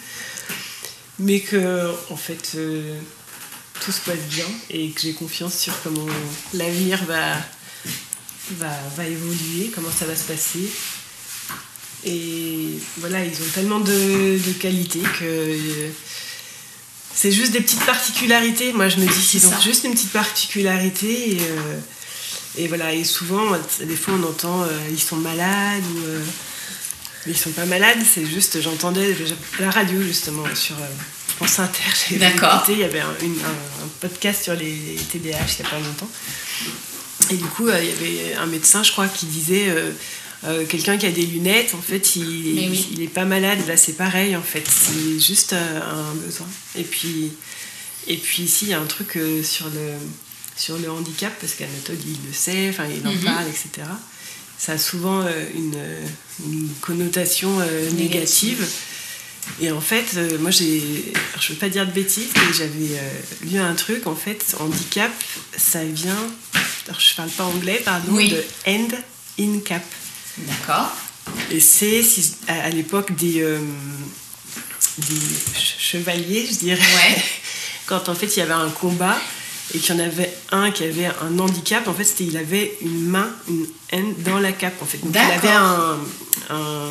mais que en fait tout se passe bien et que j'ai confiance sur comment l'avenir va, va, va évoluer, comment ça va se passer. Et voilà, ils ont tellement de, de qualités que euh, c'est juste des petites particularités. Moi, je me dis, C'est ont ça. juste une petite particularité. Et, euh, et voilà, et souvent, des fois, on entend euh, ils sont malades ou. ils sont pas malades, c'est juste, j'entendais la radio justement sur France Inter, j'ai D'accord. écouté, il y avait un, une- un- un podcast sur les TDAH il y a pas longtemps. Et du coup, euh, il y avait un médecin, je crois, qui disait euh, euh, quelqu'un qui a des lunettes, en fait, il, oui. il est pas malade. Là, c'est pareil, en fait. C'est juste un besoin. Et puis, et puis ici, il y a un truc euh, sur, le, sur le handicap, parce qu'Anatole, il le sait, enfin, il en Mhm. parle, etc. Ça a souvent euh, une, une connotation négative. Et en fait, euh, moi, j'ai. alors, Je veux pas dire de bêtises, mais j'avais euh, lu un truc. En fait, handicap, ça vient. Alors, je parle pas anglais, pardon, Oui. de end in cap. D'accord. Et c'est si- à, à l'époque des, euh, des chevaliers, je dirais. Ouais. Quand en fait il y avait un combat et qu'il y en avait un qui avait un handicap, en fait c'était il avait une main, une haine dans la cape en fait. Donc il avait un, un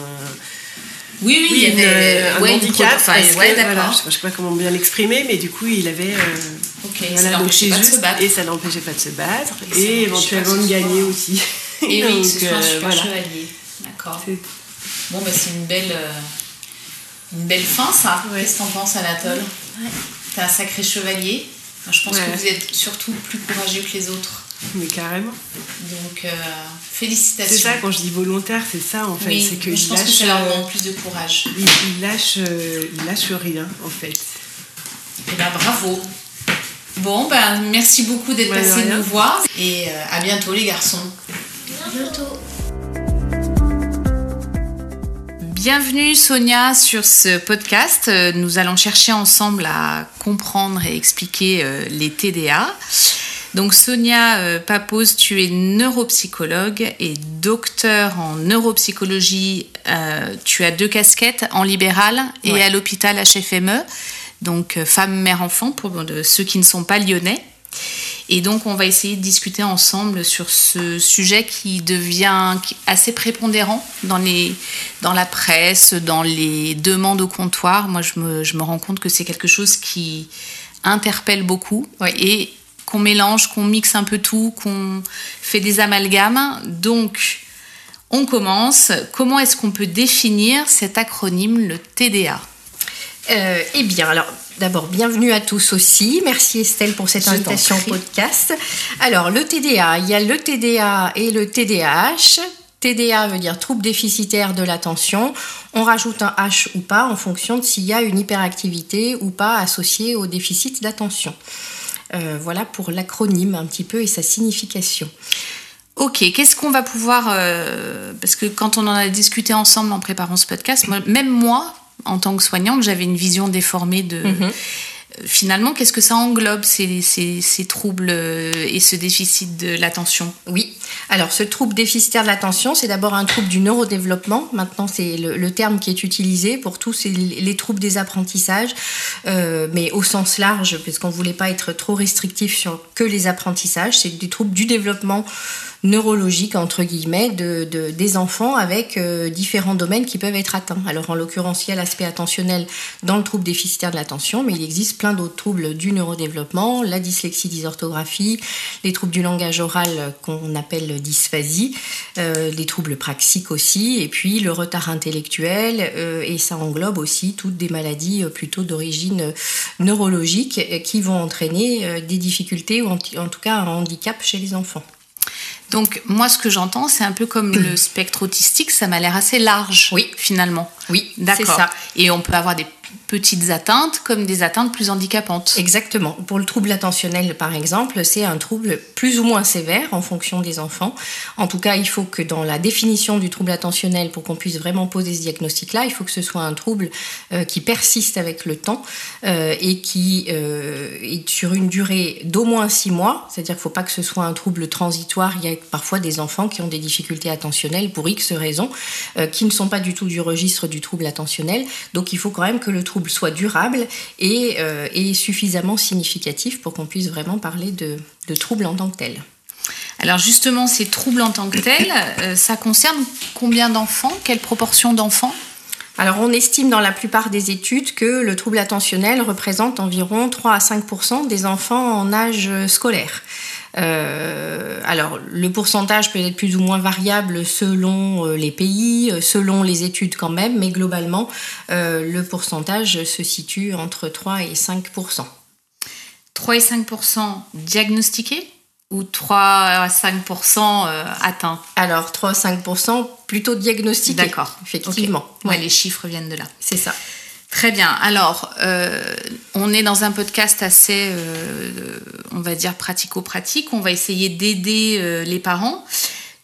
Oui, oui, il y avait un ouais, handicap. pro- enfin, que, ouais, voilà, je, je sais pas comment bien l'exprimer, mais du coup il avait. euh, Ok, voilà, ça donc l'empêchait c'est pas de se juste- battre. Et ça l'empêchait pas de se battre. Et éventuellement de gagner aussi. Et oui, Donc, que ce soit un euh, super voilà. chevalier. D'accord. C'est- Bon, bah, c'est une belle, euh, une belle fin, ça. Qu'est-ce que t'en penses, Anatole? T'es un sacré chevalier. Je pense Ouais. que vous êtes surtout plus courageux que les autres. Mais carrément. Donc, euh, félicitations. C'est ça, quand je dis volontaire, c'est ça en fait. Oui, c'est que je il pense que lâche, ça leur euh, demande plus de courage. il, il lâche, euh, il lâche rien en fait. Eh ben, bravo. Bon, ben, merci beaucoup d'être Ouais, de passé nous voir. Et euh, à bientôt, les garçons. Bientôt. Bienvenue Sonia sur ce podcast. Euh, Nous allons chercher ensemble à comprendre et expliquer euh, les TDA. Donc Sonia euh, Papose, tu es neuropsychologue et docteur en neuropsychologie. Euh, tu as deux casquettes en libéral et Ouais. à l'hôpital HFME. Donc euh, femme, mère, enfant pour ceux qui ne sont pas lyonnais. Et donc, on va essayer de discuter ensemble sur ce sujet qui devient assez prépondérant dans, les, dans la presse, dans les demandes au comptoir. Moi, je me, je me rends compte que c'est quelque chose qui interpelle beaucoup et qu'on mélange, qu'on mixe un peu tout, qu'on fait des amalgames. Donc, on commence. Comment est-ce qu'on peut définir cet acronyme, le TDA Euh, eh bien, alors, d'abord, bienvenue à tous aussi. Merci Estelle pour cette Je invitation au podcast. Alors, le TDA, il y a le TDA et le TDAH. TDA veut dire trouble déficitaire de l'attention. On rajoute un H ou pas en fonction de s'il y a une hyperactivité ou pas associée au déficit d'attention. Euh, voilà pour l'acronyme un petit peu et sa signification. Ok, qu'est-ce qu'on va pouvoir... euh, parce que quand on en a discuté ensemble en préparant ce podcast, même moi, en tant que soignante, j'avais une vision déformée de... Mhm. Finalement, qu'est-ce que ça englobe, ces, ces- troubles euh, et ce déficit de l'attention? Oui. Alors, ce trouble déficitaire de l'attention, c'est d'abord un trouble du neurodéveloppement. Maintenant, c'est le, terme qui est utilisé pour tous les troubles des apprentissages, euh, mais au sens large, puisqu'on ne voulait pas être trop restrictif sur que les apprentissages. C'est des troubles du développement neurologique, entre guillemets, de, de- des enfants avec euh, différents domaines qui peuvent être atteints. Alors, en l'occurrence, il y a l'aspect attentionnel dans le trouble déficitaire de l'attention, mais il existe plein d'autres troubles du neurodéveloppement, la dyslexie, dysorthographie, les troubles du langage oral euh, qu'on appelle dysphasie, euh, les troubles praxiques aussi, et puis le retard intellectuel, et ça englobe aussi toutes des maladies plutôt d'origine neurologique qui vont entraîner des difficultés ou en tout cas un handicap chez les enfants. Donc, moi, ce que j'entends, c'est un peu comme le spectre autistique, ça m'a l'air assez large, oui. finalement. Oui, D'accord. Et on peut avoir des petites atteintes comme des atteintes plus handicapantes. Exactement. Pour le trouble attentionnel, par exemple, c'est un trouble plus ou moins sévère en fonction des enfants. En tout cas, il faut que dans la définition du trouble attentionnel, pour qu'on puisse vraiment poser ce diagnostic-là, il faut que ce soit un trouble euh, qui persiste avec le temps euh, et qui euh, est sur une durée d'au moins six mois. C'est-à-dire qu'il ne faut pas que ce soit un trouble transitoire. Il y a parfois des enfants qui ont des difficultés attentionnelles pour X raisons, qui ne sont pas du tout du registre du trouble attentionnel. Donc il faut quand même que le trouble soit durable et, euh, et suffisamment significatif pour qu'on puisse vraiment parler de, de trouble en tant que tel. Alors justement, ces troubles en tant que tels, euh, ça concerne combien d'enfants? Quelle proportion d'enfants? Alors on estime dans la plupart des études que le trouble attentionnel représente environ 3 à 5% des enfants en âge scolaire. Euh, alors, le pourcentage peut être plus ou moins variable selon euh, les pays, euh, selon les études quand même, mais globalement, euh, le pourcentage se situe entre 3 et 5 3 et 5% diagnostiqués ou 3 à 5% euh, atteints? Alors, 3 à 5% plutôt diagnostiqués. D'accord. Effectivement. Ok. Ouais, les chiffres viennent de là. C'est ça. Très bien. Alors, euh, on est dans un podcast assez, euh, on va dire, pratico-pratique. On va essayer d'aider euh, les parents.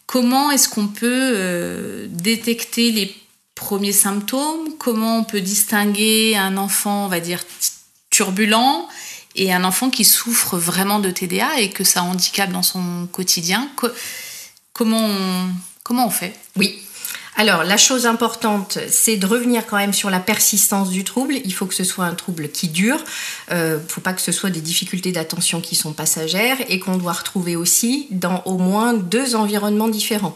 Comment est-ce qu'on peut détecter les premiers symptômes? Comment on peut distinguer un enfant, on va dire, turbulent et un enfant qui souffre vraiment de TDA et que ça handicape dans son quotidien? Co- comment, comment on fait? Oui. Alors, la chose importante, c'est de revenir quand même sur la persistance du trouble. Il faut que ce soit un trouble qui dure. Il ne faut pas que ce soit des difficultés d'attention qui sont passagères et qu'on doit retrouver aussi dans au moins deux environnements différents.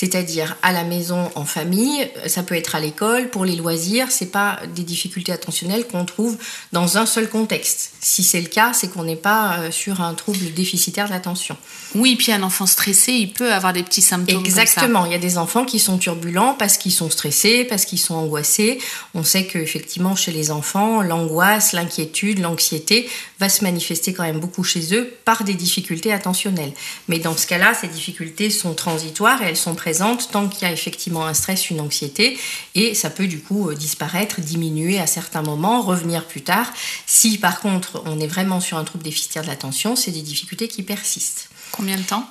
C'est-à-dire à la maison, en famille, ça peut être à l'école, pour les loisirs. C'est pas des difficultés attentionnelles qu'on trouve dans un seul contexte. Si c'est le cas, c'est qu'on n'est pas euh, sur un trouble déficitaire de l'attention. Oui, puis un enfant stressé, il peut avoir des petits symptômes. comme ça. Exactement. Il y a des enfants qui sont turbulents parce qu'ils sont stressés, parce qu'ils sont angoissés. On sait qu'effectivement, chez les enfants, l'angoisse, l'inquiétude, l'anxiété va se manifester quand même beaucoup chez eux par des difficultés attentionnelles. Mais dans ce cas-là, ces difficultés sont transitoires et elles sont présentes tant qu'il y a effectivement un stress, une anxiété. Et ça peut du coup euh, disparaître, diminuer à certains moments, revenir plus tard. Si par contre, on est vraiment sur un trouble déficitaire de l'attention, c'est des difficultés qui persistent. Combien de temps?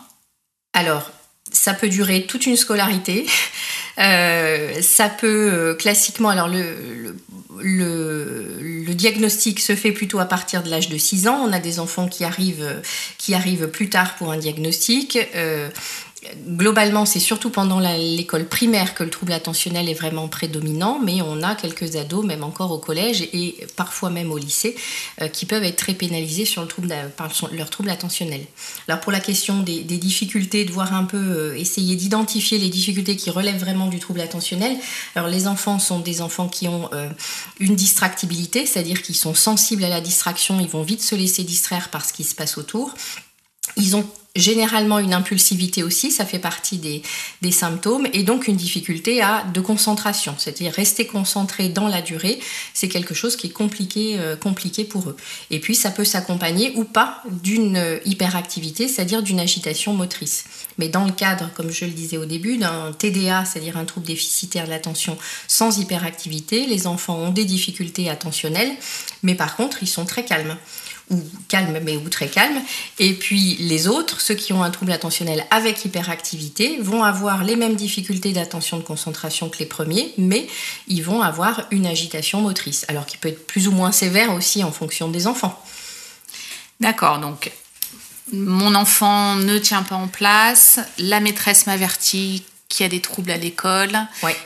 Alors, ça peut durer toute une scolarité. Euh, ça peut euh, classiquement, alors le, le, diagnostic se fait plutôt à partir de l'âge de 6 ans. On a des enfants qui arrivent, qui arrivent plus tard pour un diagnostic. Euh, Globalement, c'est surtout pendant l'école primaire que le trouble attentionnel est vraiment prédominant, mais on a quelques ados, même encore au collège et parfois même au lycée, euh, qui peuvent être très pénalisés par leur trouble attentionnel. Alors pour la question des, difficultés, de voir un peu, euh, essayer d'identifier les difficultés qui relèvent vraiment du trouble attentionnel. Les enfants sont des enfants qui ont euh, une distractibilité, c'est-à-dire qu'ils sont sensibles à la distraction, ils vont vite se laisser distraire par ce qui se passe autour. Ils ont généralement une impulsivité aussi, ça fait partie des, symptômes, et donc une difficulté à, de concentration, c'est-à-dire rester concentré dans la durée, c'est quelque chose qui est compliqué, euh, compliqué pour eux. Et puis ça peut s'accompagner ou pas d'une hyperactivité, c'est-à-dire d'une agitation motrice. Mais dans le cadre, comme je le disais au début, d'un TDA, c'est-à-dire un trouble déficitaire de l'attention sans hyperactivité, les enfants ont des difficultés attentionnelles, mais par contre ils sont très calmes ou calme mais ou très calme. Et puis les autres, ceux qui ont un trouble attentionnel avec hyperactivité, vont avoir les mêmes difficultés d'attention de concentration que les premiers, mais ils vont avoir une agitation motrice, alors qui peut être plus ou moins sévère aussi en fonction des enfants. D'accord, donc mon enfant ne tient pas en place, la maîtresse m'avertit qu'il y a des troubles à l'école,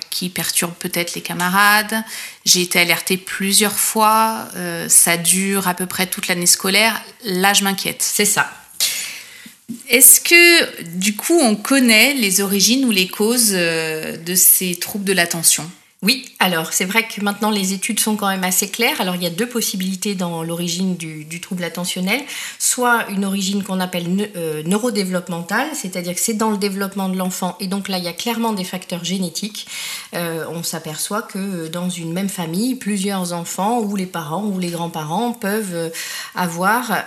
qui perturbent peut-être les camarades. J'ai été alertée plusieurs fois, euh, ça dure à peu près toute l'année scolaire. Là, je m'inquiète. C'est ça. Est-ce que, du coup, on connaît les origines ou les causes euh, de ces troubles de l'attention? Oui, alors c'est vrai que maintenant les études sont quand même assez claires. Alors il y a deux possibilités dans l'origine du, trouble attentionnel. Soit une origine qu'on appelle euh, neurodéveloppementale, c'est-à-dire que c'est dans le développement de l'enfant et donc là il y a clairement des facteurs génétiques. Euh, on s'aperçoit que dans une même famille, plusieurs enfants ou les parents ou les grands-parents peuvent euh, avoir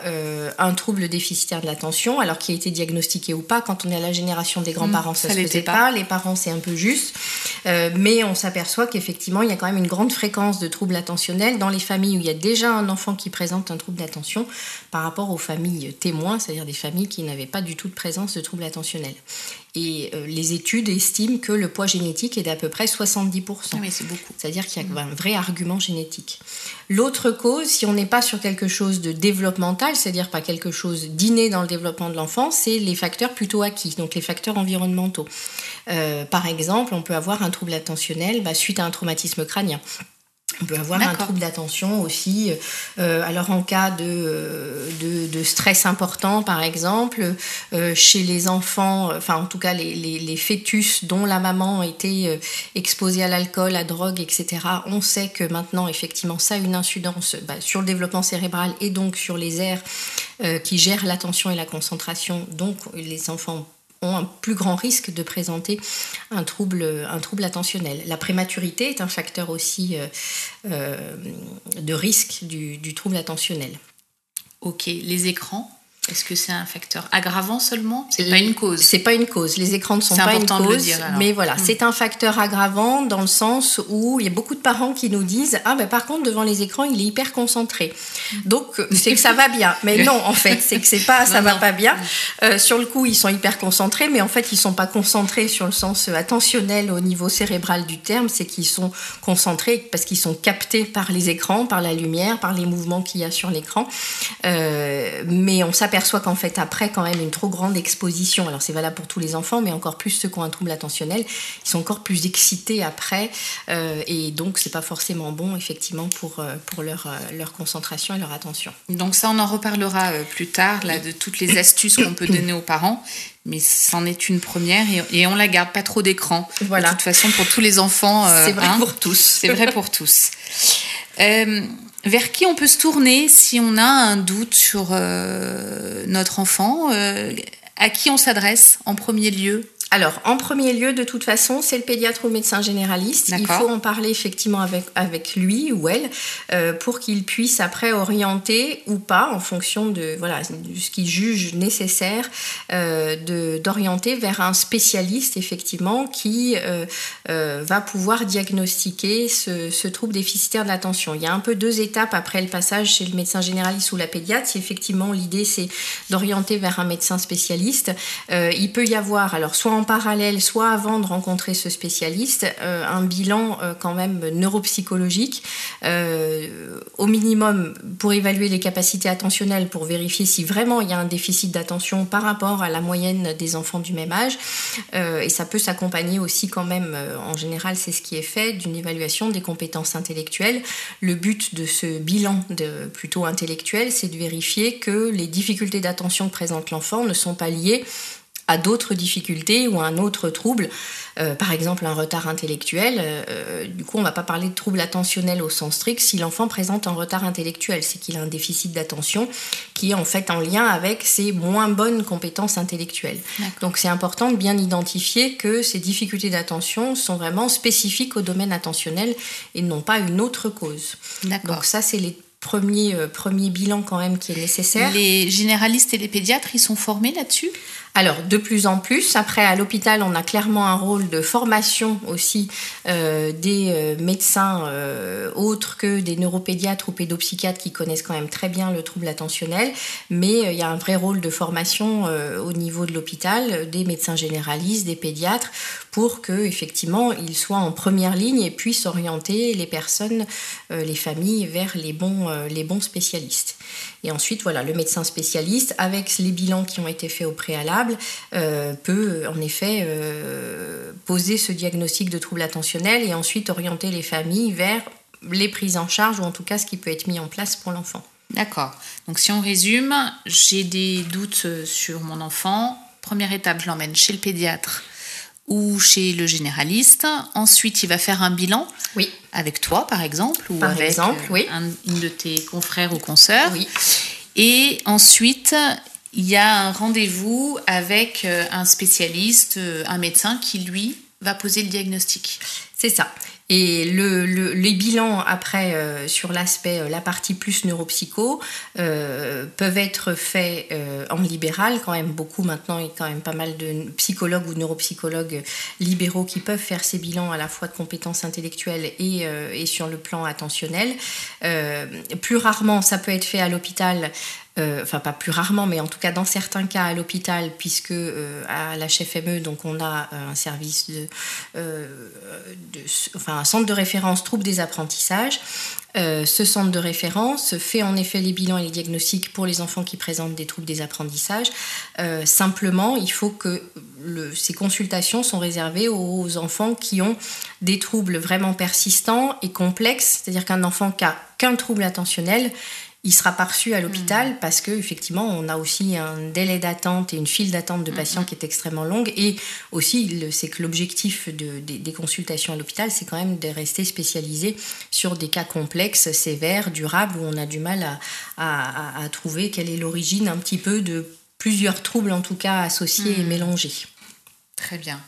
un trouble déficitaire de l'attention, alors qui a été diagnostiqué ou pas. Quand on est à la génération des grands-parents, mmh, ça, ne se faisait pas. Les parents c'est un peu juste, mais on s'aperçoit qu'effectivement, il y a quand même une grande fréquence de troubles attentionnels dans les familles où il y a déjà un enfant qui présente un trouble d'attention par rapport aux familles témoins, c'est-à-dire des familles qui n'avaient pas du tout de présence de troubles attentionnels. Et euh, les études estiment que le poids génétique est d'à peu près 70%. Ah oui, c'est beaucoup. C'est-à-dire qu'il y a un vrai argument génétique. L'autre cause, si on n'est pas sur quelque chose de développemental, c'est-à-dire pas quelque chose d'inné dans le développement de l'enfant, c'est les facteurs plutôt acquis, donc les facteurs environnementaux. Euh, par exemple, on peut avoir un trouble attentionnel bah, suite à un traumatisme crânien. On peut avoir un trouble d'attention aussi. Euh, alors en cas de, de, stress important, par exemple, euh, chez les enfants, enfin en tout cas les, les, fœtus dont la maman était euh, exposée à l'alcool, à la drogue, etc., on sait que maintenant, effectivement, ça a une incidence bah, sur le développement cérébral et donc sur les aires qui gèrent l'attention et la concentration. Donc les enfants un plus grand risque de présenter un trouble, attentionnel. La prématurité est un facteur aussi euh, euh, de risque du trouble attentionnel. Ok, les écrans? Est-ce que c'est un facteur aggravant seulement? C'est pas une cause. C'est pas une cause. Les écrans ne sont pas une cause. dire, mais voilà, hmm. c'est un facteur aggravant dans le sens où il y a beaucoup de parents qui nous disent ah ben par contre devant les écrans il est hyper concentré. Donc c'est que ça va bien. Mais non en fait c'est que c'est pas ça va pas bien. Euh, sur le coup ils sont hyper concentrés, mais en fait ils sont pas concentrés sur le sens attentionnel au niveau cérébral du terme. C'est qu'ils sont concentrés parce qu'ils sont captés par les écrans, par la lumière, par les mouvements qu'il y a sur l'écran. Euh, mais on s'aperçoit s'aperçoit qu'en fait, après quand même une trop grande exposition, alors c'est valable pour tous les enfants, mais encore plus ceux qui ont un trouble attentionnel, ils sont encore plus excités après, euh, et donc c'est pas forcément bon effectivement pour, euh, pour leur, euh, leur concentration et leur attention. Donc ça, on en reparlera plus tard, là, de toutes les astuces qu'on peut donner aux parents mais c'en est une première et, on la garde pas trop d'écran. Voilà. De toute façon, pour tous les enfants. c'est vrai hein, pour tous. C'est vrai pour tous. Vers qui on peut se tourner si on a un doute sur euh, notre enfant euh, À qui on s'adresse en premier lieu? Alors, en premier lieu, de toute façon, c'est le pédiatre ou le médecin généraliste. Il faut en parler effectivement avec, avec lui ou elle euh, pour qu'il puisse après orienter ou pas, en fonction de, voilà, ce qu'il juge nécessaire, euh, d'orienter vers un spécialiste, effectivement, qui euh, va pouvoir diagnostiquer ce, ce, trouble déficitaire de l'attention. Il y a un peu deux étapes après le passage chez le médecin généraliste ou la pédiatre. Si effectivement l'idée, c'est d'orienter vers un médecin spécialiste, il peut y avoir, alors soit en parallèle, soit avant de rencontrer ce spécialiste, euh, un bilan euh, quand même neuropsychologique, euh, au minimum pour évaluer les capacités attentionnelles, pour vérifier si vraiment il y a un déficit d'attention par rapport à la moyenne des enfants du même âge. et ça peut s'accompagner aussi quand même, en général c'est ce qui est fait, d'une évaluation des compétences intellectuelles. Le but de ce bilan de, plutôt intellectuel, c'est de vérifier que les difficultés d'attention que présente l'enfant ne sont pas liées à d'autres difficultés ou à un autre trouble, euh, par exemple un retard intellectuel. Euh, du coup, on ne va pas parler de trouble attentionnel au sens strict si l'enfant présente un retard intellectuel, c'est qu'il a un déficit d'attention qui est en fait en lien avec ses moins bonnes compétences intellectuelles. Donc c'est important de bien identifier que ces difficultés d'attention sont vraiment spécifiques au domaine attentionnel et non pas une autre cause. Donc ça, c'est les premiers, euh, premiers bilans quand même qui est nécessaire. Les généralistes et les pédiatres, ils sont formés là-dessus? Alors, de plus en plus, après à l'hôpital, on a clairement un rôle de formation aussi euh, des euh, médecins euh, autres que des neuropédiatres ou pédopsychiatres qui connaissent quand même très bien le trouble attentionnel, mais il y a un vrai rôle de formation au niveau de l'hôpital, des médecins généralistes, des pédiatres, pour que effectivement ils soient en première ligne et puissent orienter les personnes, les familles vers les bons, les bons spécialistes. Et ensuite, voilà, le médecin spécialiste, avec les bilans qui ont été faits au préalable, euh, peut en effet euh, poser ce diagnostic de trouble attentionnel et ensuite orienter les familles vers les prises en charge ou en tout cas ce qui peut être mis en place pour l'enfant. D'accord. Donc si on résume, j'ai des doutes sur mon enfant. Première étape, je l'emmène chez le pédiatre ou chez le généraliste. Ensuite, il va faire un bilan. Oui. Avec toi, par exemple, ou par avec exemple, euh, oui. un, une de tes confrères ou consoeurs. Oui. Et ensuite, il y a un rendez-vous avec euh, un spécialiste, euh, un médecin qui, lui, va poser le diagnostic. C'est ça. Et le, le, les bilans après euh, sur l'aspect, euh, la partie plus neuropsycho, euh, peuvent être faits euh, en libéral, quand même beaucoup maintenant, il y a quand même pas mal de psychologues ou neuropsychologues libéraux qui peuvent faire ces bilans à la fois de compétences intellectuelles et, et sur le plan attentionnel. Plus rarement, ça peut être fait à l'hôpital euh, enfin pas plus rarement, mais en tout cas dans certains cas à l'hôpital, puisque euh, à la HFME, donc on a euh, un service de, enfin un centre de référence troubles des apprentissages. Ce centre de référence fait en effet les bilans et les diagnostics pour les enfants qui présentent des troubles des apprentissages. Simplement, il faut que ces consultations sont réservées aux enfants qui ont des troubles vraiment persistants et complexes, c'est-à-dire qu'un enfant qui a qu'un trouble attentionnel, il sera pas reçu à l'hôpital mmh. parce que effectivement on a aussi un délai d'attente et une file d'attente de patients mmh. qui est extrêmement longue et aussi c'est que l'objectif de, des, des, consultations à l'hôpital c'est quand même de rester spécialisé sur des cas complexes, sévères, durables où on a du mal à, à, à, à trouver quelle est l'origine un petit peu de plusieurs troubles en tout cas associés mmh. et mélangés. Très bien.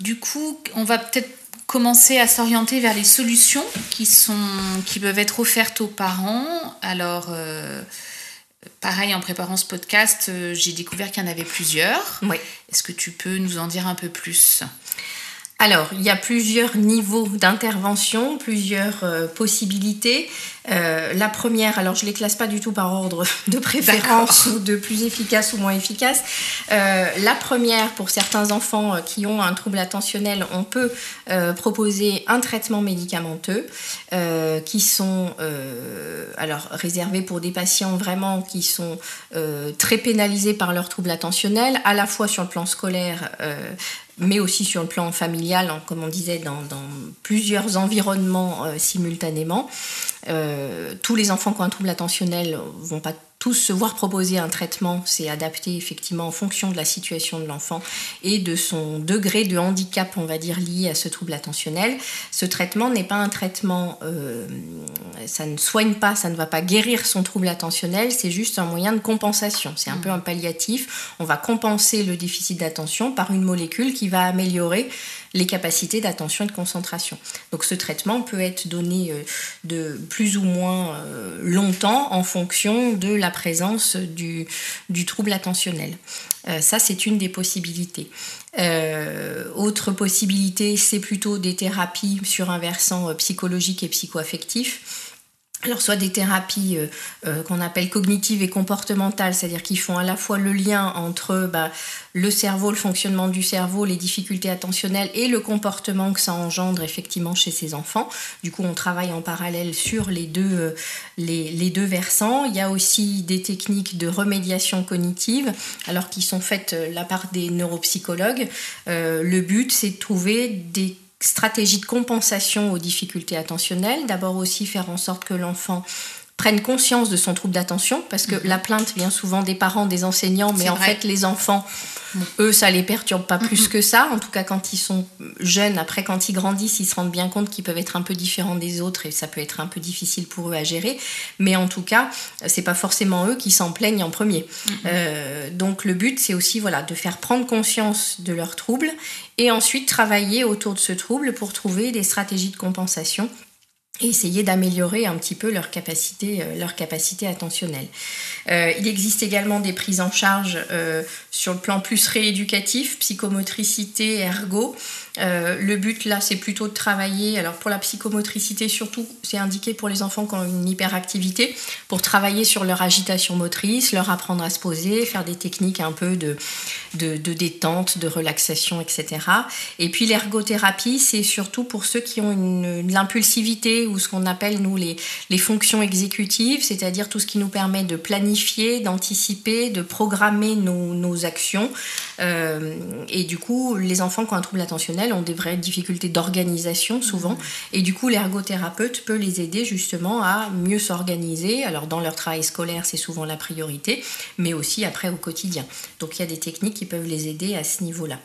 Du coup, on va peut-être commencer à s'orienter vers les solutions qui, sont, qui peuvent être offertes aux parents. Alors, euh, pareil, en préparant ce podcast, euh, j'ai découvert qu'il y en avait plusieurs. Oui. Est-ce que tu peux nous en dire un peu plus? Alors, il y a plusieurs niveaux d'intervention, plusieurs euh, possibilités. Euh, la première, alors je ne les classe pas du tout par ordre de préférence ou de plus efficace ou moins efficace. Euh, la première, pour certains enfants qui ont un trouble attentionnel, on peut proposer un traitement médicamenteux qui sont alors réservés pour des patients vraiment qui sont très pénalisés par leur trouble attentionnel, à la fois sur le plan scolaire mais aussi sur le plan familial, comme on disait, dans, dans plusieurs environnements euh, simultanément. Euh, tous les enfants qui ont un trouble attentionnel vont pas tous se voir proposer un traitement, c'est adapté effectivement en fonction de la situation de l'enfant et de son degré de handicap, on va dire, lié à ce trouble attentionnel. Ce traitement n'est pas un traitement, euh, ça ne soigne pas, ça ne va pas guérir son trouble attentionnel, c'est juste un moyen de compensation. C'est un mmh. peu un palliatif. On va compenser le déficit d'attention par une molécule qui va améliorer les capacités d'attention et de concentration. Donc ce traitement peut être donné euh, de plus ou moins euh, longtemps en fonction de la présence du, trouble attentionnel. Euh, ça, c'est une des possibilités. Autre possibilité, c'est plutôt des thérapies sur un versant psychologique et psychoaffectif alors soit des thérapies euh, euh, qu'on appelle cognitives et comportementales, c'est-à-dire qui font à la fois le lien entre bah, le cerveau, le fonctionnement du cerveau, les difficultés attentionnelles et le comportement que ça engendre effectivement chez ces enfants. Du coup, on travaille en parallèle sur les deux, euh, les, deux versants. Il y a aussi des techniques de remédiation cognitive, alors qui sont faites la part des neuropsychologues. Le but, c'est de trouver des stratégie de compensation aux difficultés attentionnelles. D'abord aussi faire en sorte que l'enfant prenne conscience de son trouble d'attention, parce que la plainte vient souvent des parents, des enseignants, mais en vrai. fait, les enfants, eux, ça les perturbe pas plus que ça. En tout cas, quand ils sont jeunes, après, quand ils grandissent, ils se rendent bien compte qu'ils peuvent être un peu différents des autres et ça peut être un peu difficile pour eux à gérer. Mais en tout cas, c'est pas forcément eux qui s'en plaignent en premier. Euh, donc, le but, c'est aussi voilà, de faire prendre conscience de leurs troubles et ensuite travailler autour de ce trouble pour trouver des stratégies de compensation et essayer d'améliorer un petit peu leur capacité, euh, leur capacité attentionnelle. Euh, il existe également des prises en charge euh, sur le plan plus rééducatif, psychomotricité, ergo. Euh, le but là, c'est plutôt de travailler. Alors pour la psychomotricité, surtout, c'est indiqué pour les enfants qui ont une hyperactivité, pour travailler sur leur agitation motrice, leur apprendre à se poser, faire des techniques un peu de, de, détente, de relaxation, etc. Et puis l'ergothérapie, c'est surtout pour ceux qui ont une, l'impulsivité ou ce qu'on appelle nous les, les fonctions exécutives, c'est-à-dire tout ce qui nous permet de planifier, d'anticiper, de programmer nos, nos actions. Euh, et du coup, les enfants qui ont un trouble attentionnel ont des vraies difficultés d'organisation souvent. Et du coup, l'ergothérapeute peut les aider justement à mieux s'organiser. Alors dans leur travail scolaire, c'est souvent la priorité, mais aussi après au quotidien. Donc il y a des techniques qui peuvent les aider à ce niveau-là.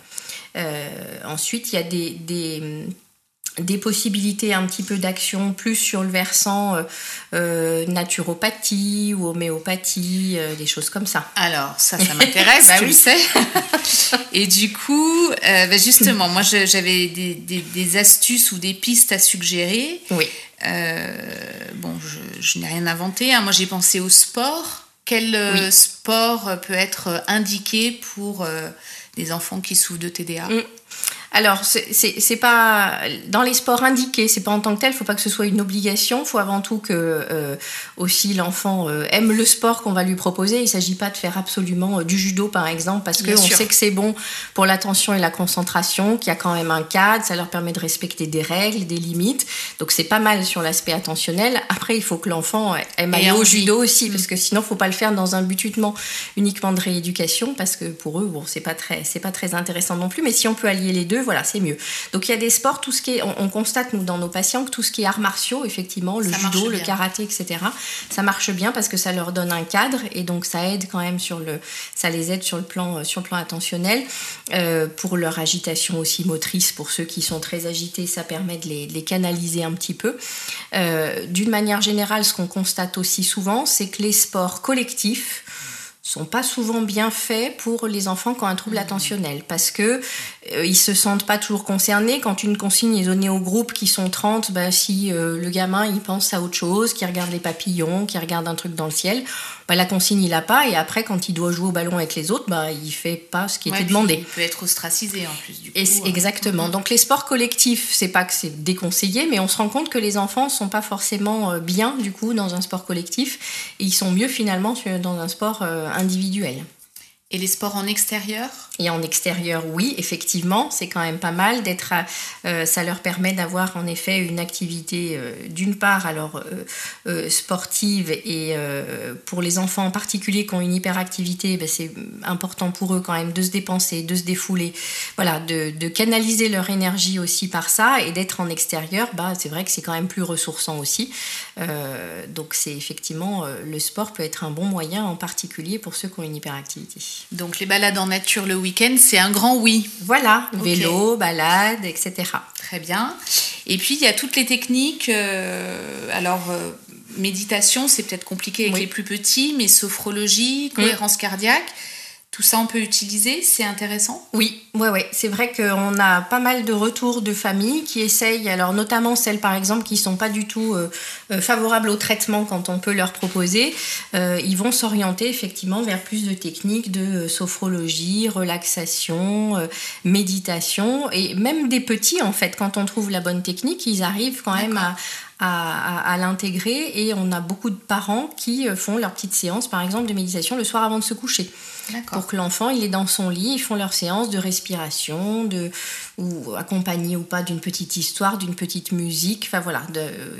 Euh, ensuite, il y a des, des des possibilités un petit peu d'action plus sur le versant euh, euh, naturopathie ou homéopathie, euh, des choses comme ça. Alors, ça, ça m'intéresse, Bah tu le sais. Et du coup, bah, justement, moi, j'avais des, des- des astuces ou des pistes à suggérer. Oui. Bon, je, je n'ai rien inventé. hein. Moi, j'ai pensé au sport. Quel Oui. sport peut être indiqué pour des enfants qui souffrent de TDA Mm. Alors, c'est- pas dans les sports indiqués, c'est pas en tant que tel. Il faut pas que ce soit une obligation. Il faut avant tout que euh, aussi l'enfant euh, aime le sport qu'on va lui proposer. Il s'agit pas de faire absolument euh, du judo, par exemple, parce que Bien on sûr. sait que c'est bon pour l'attention et la concentration, qu'il y a quand même un cadre. Ça leur permet de respecter des règles, des limites. Donc c'est pas mal sur l'aspect attentionnel. Après, il faut que l'enfant aime aller au judo aussi, parce que sinon, faut pas le faire dans un but uniquement, uniquement de rééducation, parce que pour eux, bon, c'est pas très, c'est pas très intéressant non plus. Mais si on peut allier les deux, voilà, c'est mieux. Donc il y a des sports, tout ce qui est, on, on constate nous dans nos patients que tout ce qui est arts martiaux, effectivement, le Ça judo, le karaté, etc. Ça marche bien parce que ça leur donne un cadre et donc ça aide quand même sur le, ça les aide sur le plan, sur le plan attentionnel, Euh, pour leur agitation aussi motrice. Pour ceux qui sont très agités, ça permet de les, de les canaliser un petit peu. Euh, D'une manière générale, ce qu'on constate aussi souvent, c'est que les sports collectifs sont pas souvent bien faits pour les enfants qui ont un trouble attentionnel parce que euh, ils se sentent pas toujours concernés quand une consigne est donnée au groupe qui sont 30 bah, si euh, le gamin il pense à autre chose qui regarde les papillons qui regarde un truc dans le ciel bah, la consigne il a pas et après quand il doit jouer au ballon avec les autres bah il fait pas ce qui Ouais, était demandé Il peut être ostracisé en plus du coup. et euh, exactement. Donc les sports collectifs, c'est pas que c'est déconseillé, mais on se rend compte que les enfants sont pas forcément euh, bien du coup dans un sport collectif et ils sont mieux finalement dans un sport euh, individuel. Et les sports en extérieur? Et en extérieur, oui, effectivement, c'est quand même pas mal d'être. euh, ça leur permet d'avoir en effet une activité euh, d'une part alors euh, sportive et pour les enfants en particulier qui ont une hyperactivité, ben, c'est important pour eux quand même de se dépenser, de se défouler, voilà, de, de canaliser leur énergie aussi par ça et d'être en extérieur. Bah, c'est vrai que c'est quand même plus ressourçant aussi. Donc c'est effectivement le sport peut être un bon moyen en particulier pour ceux qui ont une hyperactivité. Donc les balades en nature le week-end, c'est un grand oui. Voilà, vélo, balade, etc. Très bien. Et puis il y a toutes les techniques. euh, alors euh, méditation, c'est peut-être compliqué avec Oui. les plus petits, mais sophrologie, cohérence cardiaque, tout ça on peut utiliser, c'est intéressant? Oui, ouais, ouais. C'est vrai qu'on a pas mal de retours de familles qui essayent, alors notamment celles par exemple qui sont pas du tout euh, euh, favorables au traitement quand on peut leur proposer, euh, ils vont s'orienter effectivement vers plus de techniques de sophrologie, relaxation, euh, méditation et même des petits en fait. Quand on trouve la bonne technique, ils arrivent quand même à à, à- à l'intégrer et on a beaucoup de parents qui euh, font leur petite séance par exemple de méditation le soir avant de se coucher pour que l'enfant il est dans son lit, ils font leur séance de respiration, de ou accompagné ou pas d'une petite histoire, d'une petite musique. Enfin voilà,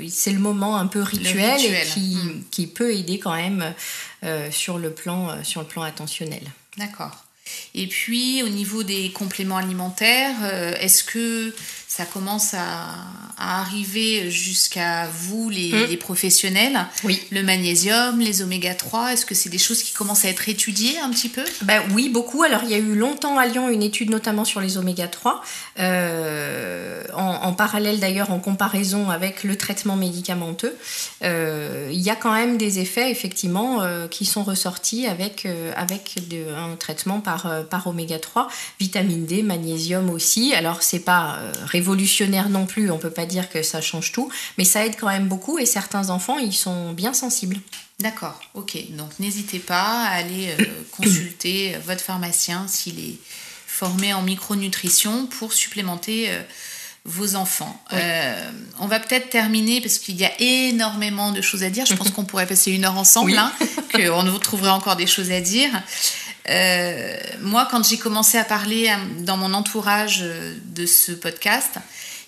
c'est le moment un peu rituel, rituel. et qui, qui peut aider quand même euh, sur le plan euh, sur le plan attentionnel. D'accord. Et puis au niveau des compléments alimentaires, euh, est-ce que ça commence à, à arriver jusqu'à vous, les, Mm. les professionnels. Oui. Le magnésium, les oméga 3, est-ce que c'est des choses qui commencent à être étudiées un petit peu? Ben oui, beaucoup. Alors, il y a eu longtemps à Lyon une étude notamment sur les oméga 3, euh, en, en parallèle d'ailleurs, en comparaison avec le traitement médicamenteux. Euh, il y a quand même des effets, effectivement, euh, qui sont ressortis avec, avec de- un traitement par, par oméga 3, vitamine D, magnésium aussi. Alors, c'est pas euh, révolutionnaire non plus, on peut pas dire que ça change tout, mais ça aide quand même beaucoup et certains enfants, ils sont bien sensibles. D'accord, ok. Donc n'hésitez pas à aller euh, consulter votre pharmacien s'il est formé en micronutrition pour supplémenter euh, vos enfants. Oui. Euh, on va peut-être terminer parce qu'il y a énormément de choses à dire. Je pense qu'on pourrait passer une heure ensemble, Oui. hein, qu'on vous trouverait encore des choses à dire. Euh, moi, quand j'ai commencé à parler à- dans mon entourage euh, de ce podcast,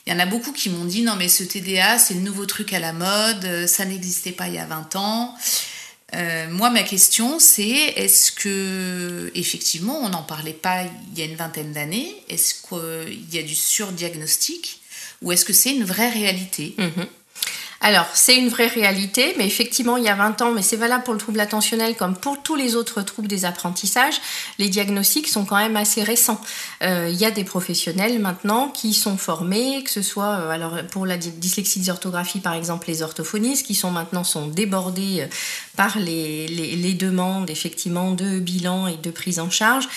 il y en a beaucoup qui m'ont dit non mais ce TDA c'est le nouveau truc à la mode, euh, ça n'existait pas il y a 20 ans. Euh, moi ma question c'est est-ce que effectivement on n'en parlait pas il y a une vingtaine d'années Est-ce qu'il y a du surdiagnostic ou est-ce que c'est une vraie réalité? Mhm. Alors, c'est une vraie réalité, mais effectivement, il y a 20 ans, mais c'est valable pour le trouble attentionnel comme pour tous les autres troubles des apprentissages, les diagnostics sont quand même assez récents. Euh, il y a des professionnels maintenant qui sont formés, que ce soit euh, alors pour la dy- dyslexie dysorthographie, par exemple, les orthophonistes, qui sont maintenant sont débordés euh, par les, demandes, effectivement, de bilan et de prise en charge.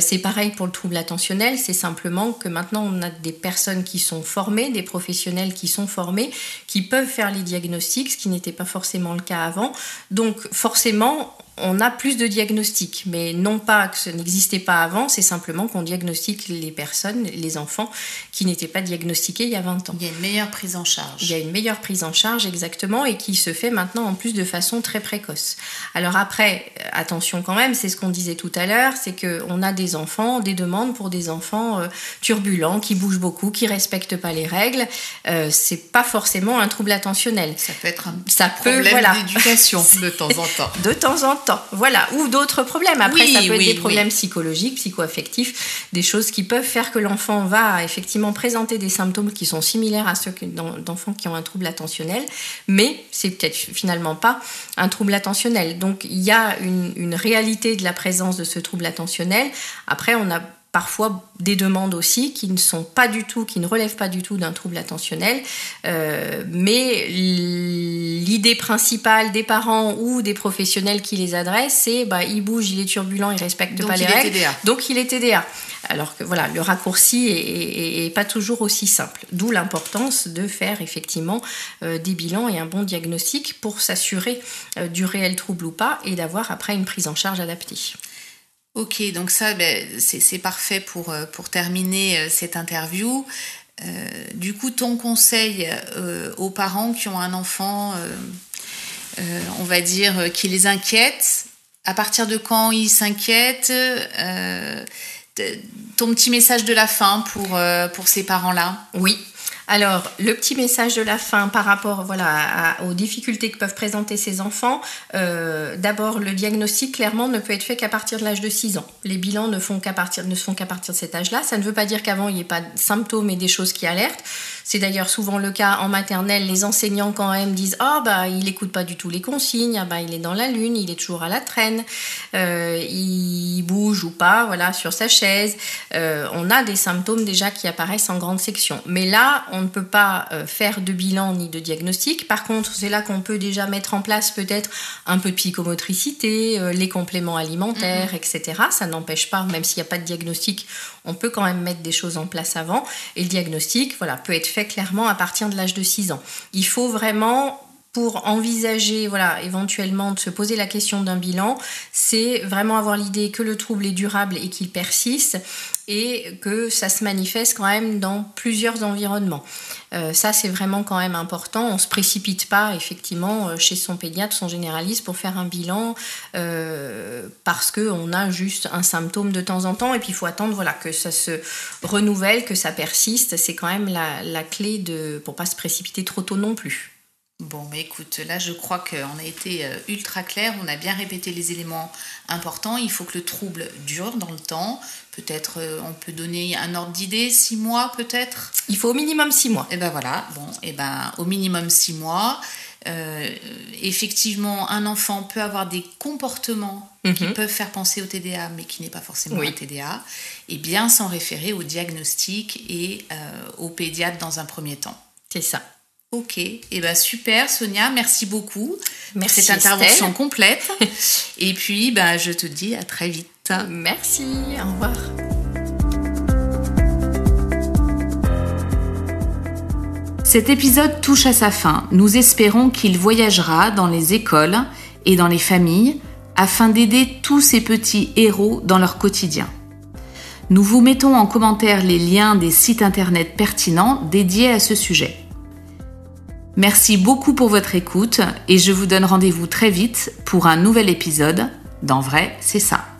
C'est pareil pour le trouble attentionnel, c'est simplement que maintenant, on a des personnes qui sont formées, des professionnels qui sont formés, qui peuvent faire diagnostics, ce qui n'était pas forcément le cas avant. Donc forcément, on a plus de diagnostics, mais non pas que ce n'existait pas avant, c'est simplement qu'on diagnostique les personnes, les enfants qui n'étaient pas diagnostiqués il y a 20 ans. Il y a une meilleure prise en charge. Il y a une meilleure prise en charge exactement et qui se fait maintenant en plus de façon très précoce. Alors après, euh, attention quand même, c'est ce qu'on disait tout à l'heure, c'est qu'on a des enfants, des demandes pour des enfants euh, turbulents, qui bougent beaucoup, qui respectent pas les règles. Euh, c'est pas forcément un trouble attentionnel. Ça peut être un Ça peut, problème voilà. d'éducation de temps en temps. De temps en temps, voilà, ou d'autres problèmes. Après, Oui, ça peut être oui, des oui. problèmes psychologiques, psychoaffectifs, des choses qui peuvent faire que l'enfant va effectivement présenter des symptômes qui sont similaires à ceux d'enfants qui ont un trouble attentionnel, mais c'est peut-être finalement pas un trouble attentionnel. Donc, il y a une, une réalité de la présence de ce trouble attentionnel. Après, on a parfois des demandes aussi qui ne sont pas du tout, qui ne relèvent pas du tout d'un trouble attentionnel, Euh, mais l'idée principale des parents ou des professionnels qui les adressent, c'est bah, il bouge, il est turbulent, il respecte Donc pas les il règles, TDA. donc il est TDA. Alors que voilà, le raccourci est, est- est pas toujours aussi simple. D'où l'importance de faire effectivement euh, des bilans et un bon diagnostic pour s'assurer euh, du réel trouble ou pas et d'avoir après une prise en charge adaptée. Ok, donc ça, ben, c'est parfait pour, euh, pour terminer euh, cette interview. Euh, du coup, ton conseil aux parents qui ont un enfant, on va dire, qui les inquiète, à partir de quand ils s'inquiètent Ton petit message de la fin pour, pour ces parents-là? Oui. Alors, le petit message de la fin par rapport aux difficultés que peuvent présenter ces enfants, euh, d'abord, le diagnostic, clairement, ne peut être fait qu'à partir de l'âge de 6 ans. Les bilans ne, font font qu'à partir de cet âge-là. Ça ne veut pas dire qu'avant, il n'y ait pas de symptômes et des choses qui alertent. C'est d'ailleurs souvent le cas en maternelle. Les enseignants, quand même, disent Ah, bah, il n'écoute pas du tout les consignes, ah, bah, il est dans la lune, il est toujours à la traîne, euh, il bouge ou pas, voilà, sur sa chaise. Euh, on a des symptômes déjà qui apparaissent en grande section. Mais là, on ne peut pas euh, faire de bilan ni de diagnostic. Par contre, c'est là qu'on peut déjà mettre en place peut-être un peu de psychomotricité, euh, les compléments alimentaires, etc. Ça n'empêche pas, même s'il n'y a pas de diagnostic, on peut quand même mettre des choses en place avant. Et le diagnostic, voilà, peut être fait clairement à partir de l'âge de 6 ans. Il faut vraiment pour envisager, voilà, éventuellement de se poser la question d'un bilan, c'est vraiment avoir l'idée que le trouble est durable et qu'il persiste et que ça se manifeste quand même dans plusieurs environnements. Euh, ça, c'est vraiment quand même important. On ne se précipite pas, effectivement, euh, chez son pédiatre, son généraliste, pour faire un bilan euh, parce qu'on a juste un symptôme de temps en temps. Et puis, il faut attendre voilà, que ça se renouvelle, que ça persiste. C'est quand même la, la clé de, pour pas se précipiter trop tôt non plus. Bon, mais écoute, là, je crois qu'on a été euh, ultra clair, on a bien répété les éléments importants. Il faut que le trouble dure dans le temps. Peut-être, euh, on peut donner un ordre d'idée, six mois peut-être? Il faut au minimum six mois. Et ben voilà, bon, et ben au minimum six mois. Euh, effectivement, un enfant peut avoir des comportements qui peuvent faire penser au TDA, mais qui n'est pas forcément Oui. un TDA, et bien s'en référer au diagnostic et euh, au pédiatre dans un premier temps. C'est ça. Ok, et ben super Sonia, merci beaucoup Merci, pour cette intervention complète. et puis, ben, je te dis à très vite. Merci, au revoir. Cet épisode touche à sa fin. Nous espérons qu'il voyagera dans les écoles et dans les familles afin d'aider tous ces petits héros dans leur quotidien. Nous vous mettons en commentaire les liens des sites internet pertinents dédiés à ce sujet. Merci beaucoup pour votre écoute et je vous donne rendez-vous très vite pour un nouvel épisode d'En vrai, c'est ça.